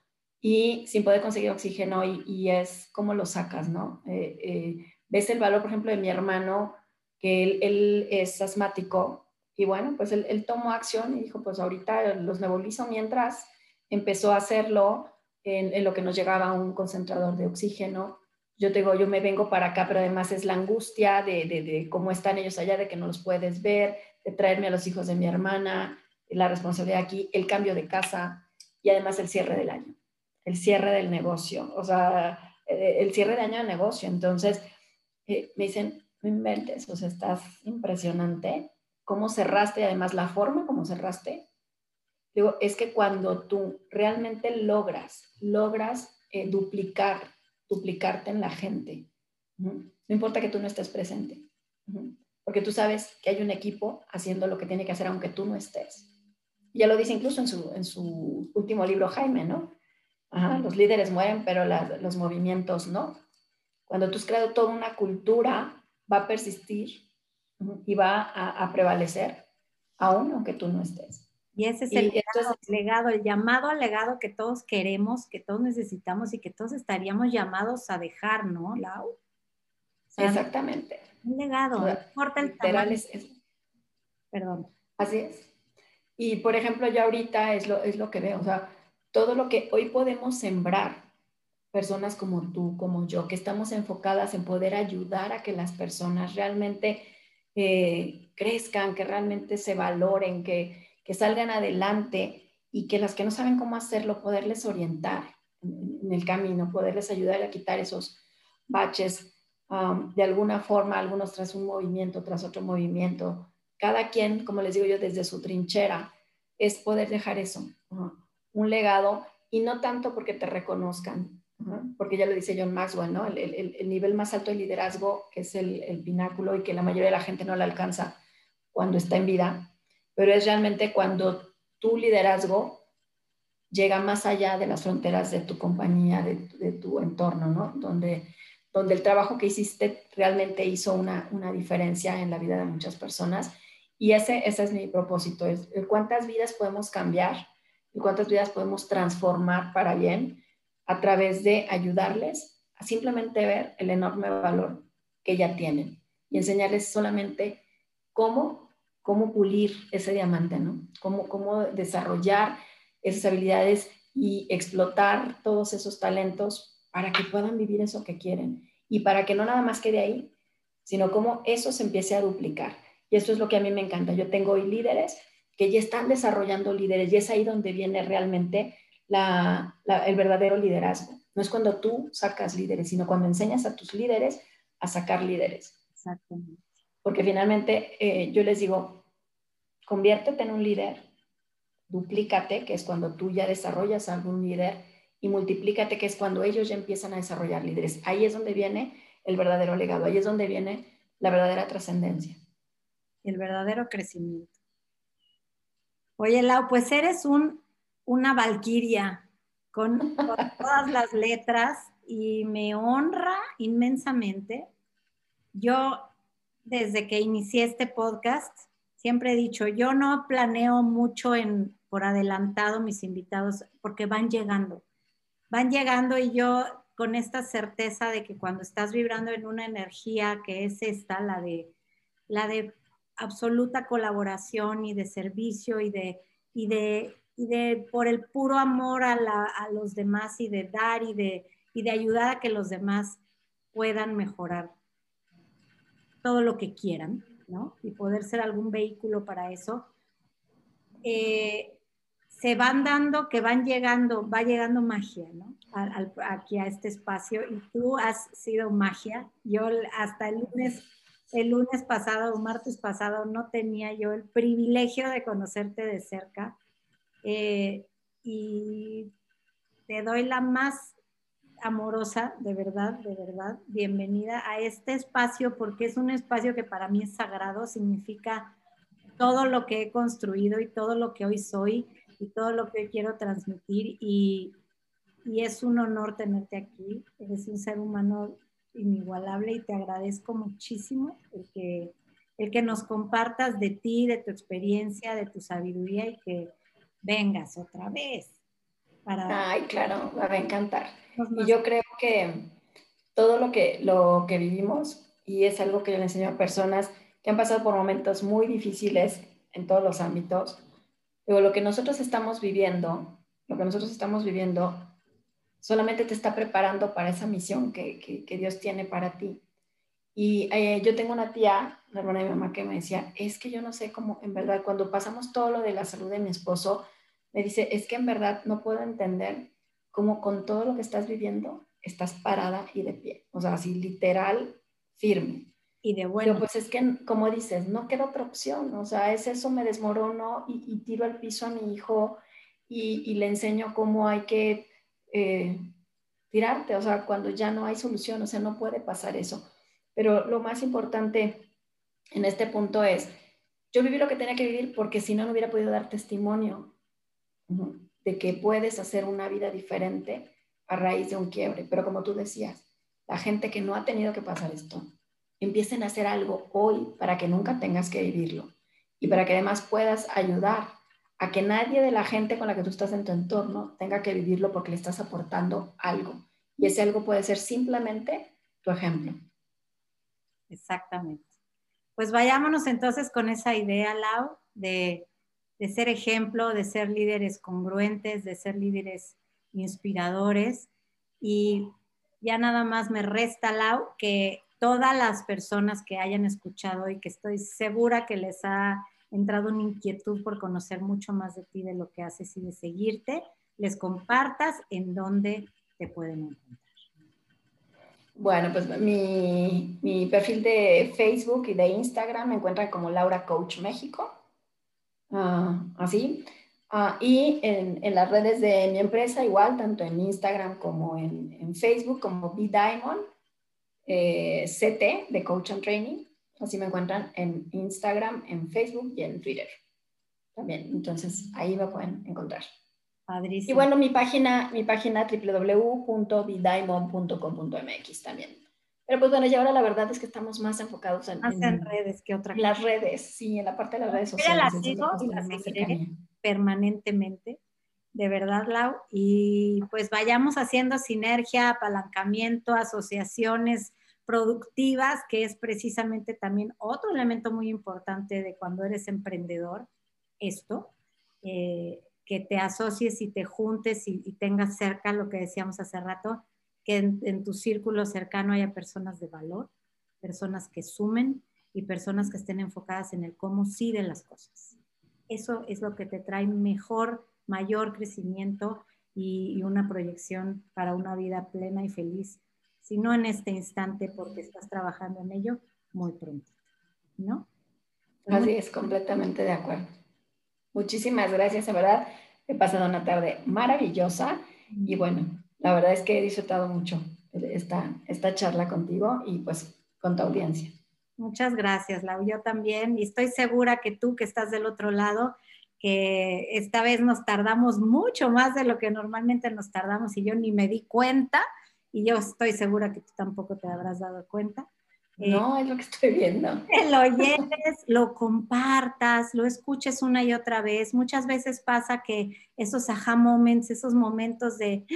y sin poder conseguir oxígeno y, es cómo lo sacas, ¿no? Eh, eh, ves el valor, por ejemplo, de mi hermano, que él, es asmático y bueno, pues él, tomó acción y dijo, pues ahorita los nebulizo mientras empezó a hacerlo en, lo que nos llegaba un concentrador de oxígeno. Yo te digo, yo me vengo para acá, pero además es la angustia de, de, cómo están ellos allá, de que no los puedes ver, de traerme a los hijos de mi hermana, la responsabilidad aquí, el cambio de casa y además el cierre del año, el cierre del negocio, o sea, el cierre de año de negocio. Entonces, eh, me dicen, no inventes, o sea, estás impresionante cómo cerraste además la forma como cerraste. Digo, es que cuando tú realmente logras, logras eh, duplicar, duplicarte en la gente, no importa que tú no estés presente, porque tú sabes que hay un equipo haciendo lo que tiene que hacer aunque tú no estés. Ya lo dice incluso en su, en su último libro Jaime, ¿no? los líderes mueren, pero los movimientos no. Cuando tú has creado toda una cultura, va a persistir y va a, prevalecer, aún aunque tú no estés. Y ese es el legado, el llamado al legado que todos queremos, que todos necesitamos y que todos estaríamos llamados a dejar, ¿no, Lau? Exactamente. Un legado, no importa el tamaño. Perdón. Así es. Y por ejemplo, yo ahorita es lo, es lo que veo, o sea, todo lo que hoy podemos sembrar, personas como tú, como yo, que estamos enfocadas en poder ayudar a que las personas realmente crezcan, que realmente se valoren, que, que, salgan adelante y que las que no saben cómo hacerlo, poderles orientar en, el camino, poderles ayudar a quitar esos baches um, de alguna forma, algunos tras un movimiento, tras otro movimiento. Cada quien, como les digo yo, desde su trinchera, es poder dejar eso, un legado, y no tanto porque te reconozcan, porque ya lo dice John Maxwell, ¿no? El, nivel más alto de liderazgo, que es el, pináculo y que la mayoría de la gente no le alcanza cuando está en vida, pero es realmente cuando tu liderazgo llega más allá de las fronteras de tu compañía, de, tu entorno, ¿no? Donde, donde el trabajo que hiciste realmente hizo una, una diferencia en la vida de muchas personas. Y ese, ese es mi propósito, es cuántas vidas podemos cambiar y cuántas vidas podemos transformar para bien a través de ayudarles a simplemente ver el enorme valor que ya tienen y enseñarles solamente cómo, cómo pulir ese diamante, ¿no? Cómo, cómo desarrollar esas habilidades y explotar todos esos talentos para que puedan vivir eso que quieren y para que no nada más quede ahí, sino cómo eso se empiece a duplicar. Y eso es lo que a mí me encanta. Yo tengo hoy líderes que ya están desarrollando líderes y es ahí donde viene realmente el verdadero liderazgo. No es cuando tú sacas líderes, sino cuando enseñas a tus líderes a sacar líderes. Exactamente. Porque finalmente eh, yo les digo, conviértete en un líder, duplícate, que es cuando tú ya desarrollas algún líder, y multiplícate, que es cuando ellos ya empiezan a desarrollar líderes. Ahí es donde viene el verdadero legado, ahí es donde viene la verdadera trascendencia. El verdadero crecimiento. Oye, Lau, pues eres un una valquiria con, (laughs) todas las letras y me honra inmensamente. Yo, desde que inicié este podcast, siempre he dicho, yo no planeo mucho en, por adelantado mis invitados porque van llegando, van llegando y yo con esta certeza de que cuando estás vibrando en una energía que es esta, la de, la de absoluta colaboración y de servicio y de, y de y de por el puro amor a, los demás y de dar y de, y de ayudar a que los demás puedan mejorar todo lo que quieran, ¿no? Y poder ser algún vehículo para eso. Eh, se van dando, que van llegando, va llegando magia, ¿no? aquí a este espacio y tú has sido magia. Yo hasta el lunes, el lunes pasado o martes pasado no tenía yo el privilegio de conocerte de cerca eh, y te doy la más amorosa, de verdad, de verdad, bienvenida a este espacio porque es un espacio que para mí es sagrado, significa todo lo que he construido y todo lo que hoy soy y todo lo que quiero transmitir y, y es un honor tenerte aquí. Eres un ser humano inigualable y te agradezco muchísimo el que, el que nos compartas de ti, de tu experiencia, de tu sabiduría y que vengas otra vez. Ay, claro, me va a encantar. Y yo creo que todo lo que, lo que vivimos, y es algo que yo le enseño a personas que han pasado por momentos muy difíciles en todos los ámbitos, pero lo que nosotros estamos viviendo lo que nosotros estamos viviendo solamente te está preparando para esa misión que, que, Dios tiene para ti. Y eh, yo tengo una tía, la hermana de mi mamá, que me decía, es que yo no sé cómo, en verdad, cuando pasamos todo lo de la salud de mi esposo, me dice, es que en verdad no puedo entender cómo con todo lo que estás viviendo estás parada y de pie. O sea, así literal, firme. Y de bueno. pues es que, como dices, no queda otra opción. O sea, es eso, me desmorono y, tiro al piso a mi hijo y, le enseño cómo hay que eh, tirarte. O sea, cuando ya no hay solución, o sea, no puede pasar eso. Pero lo más importante en este punto es, yo viví lo que tenía que vivir porque si no, no hubiera podido dar testimonio de que puedes hacer una vida diferente a raíz de un quiebre. Pero como tú decías, la gente que no ha tenido que pasar esto, empiecen a hacer algo hoy para que nunca tengas que vivirlo y para que además puedas ayudar a que nadie de la gente con la que tú estás en tu entorno tenga que vivirlo porque le estás aportando algo. Y ese algo puede ser simplemente tu ejemplo. Exactamente. Pues vayámonos entonces con esa idea, Lau, de, de ser ejemplo, de ser líderes congruentes, de ser líderes inspiradores. Y ya nada más me resta, Lau, que todas las personas que hayan escuchado y que estoy segura que les ha entrado una inquietud por conocer mucho más de ti, de lo que haces y de seguirte, les compartas en dónde te pueden encontrar. Bueno, pues mi, mi perfil de Facebook y de Instagram me encuentran como Laura Coach México. Ah, así. Ah, y en, en, las redes de mi empresa, igual, tanto en Instagram como en, en Facebook, como B Diamond, eh, CT de Coach and Training. Así me encuentran en Instagram, en Facebook y en Twitter. También, entonces ahí me pueden encontrar. Padrísimo. Y bueno, mi página, mi página www.bidiamond.com.mx también. Pero pues bueno, ya ahora la verdad es que estamos más enfocados en, en, redes que otra cosa. Las redes, sí, en la parte de las redes sociales. las sigo y las permanentemente, de verdad, Lau. Y pues vayamos haciendo sinergia, apalancamiento, asociaciones productivas, que es precisamente también otro elemento muy importante de cuando eres emprendedor, esto, eh, que te asocies y te juntes y, tengas cerca lo que decíamos hace rato, que en, tu círculo cercano haya personas de valor, personas que sumen y personas que estén enfocadas en el cómo sí de las cosas. Eso es lo que te trae mejor, mayor crecimiento y, una proyección para una vida plena y feliz, si no en este instante porque estás trabajando en ello, muy pronto, ¿no? Así es, completamente de acuerdo. Muchísimas gracias, de verdad. He pasado una tarde maravillosa y bueno, la verdad es que he disfrutado mucho esta, esta charla contigo y pues con tu audiencia. Muchas gracias, Lau. Yo también, y estoy segura que tú que estás del otro lado, que esta vez nos tardamos mucho más de lo que normalmente nos tardamos y yo ni me di cuenta, y yo estoy segura que tú tampoco te habrás dado cuenta. No, es lo que estoy viendo. (laughs) lo oyes, lo compartas, lo escuches una y otra vez. Muchas veces pasa que esos aha moments, esos momentos de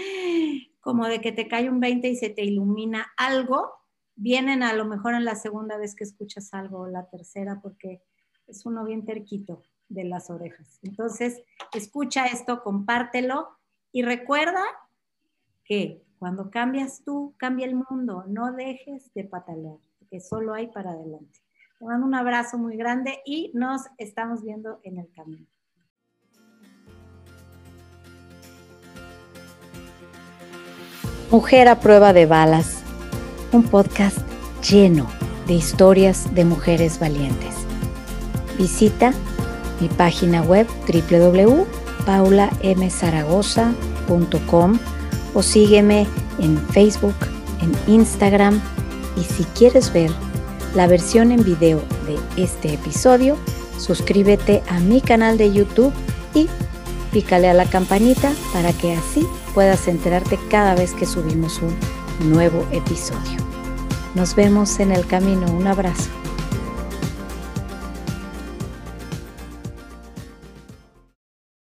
como de que te cae un 20 y se te ilumina algo, vienen a lo mejor en la segunda vez que escuchas algo o la tercera porque es uno bien terquito de las orejas. Entonces, escucha esto, compártelo y recuerda que cuando cambias tú, cambia el mundo. No dejes de patalear que solo hay para adelante. Te mando un abrazo muy grande y nos estamos viendo en el camino. Mujer a prueba de balas, un podcast lleno de historias de mujeres valientes. Visita mi página web www.paulamzaragoza.com o sígueme en Facebook, en Instagram, y si quieres ver la versión en video de este episodio, suscríbete a mi canal de YouTube y pícale a la campanita para que así puedas enterarte cada vez que subimos un nuevo episodio. Nos vemos en el camino. Un abrazo.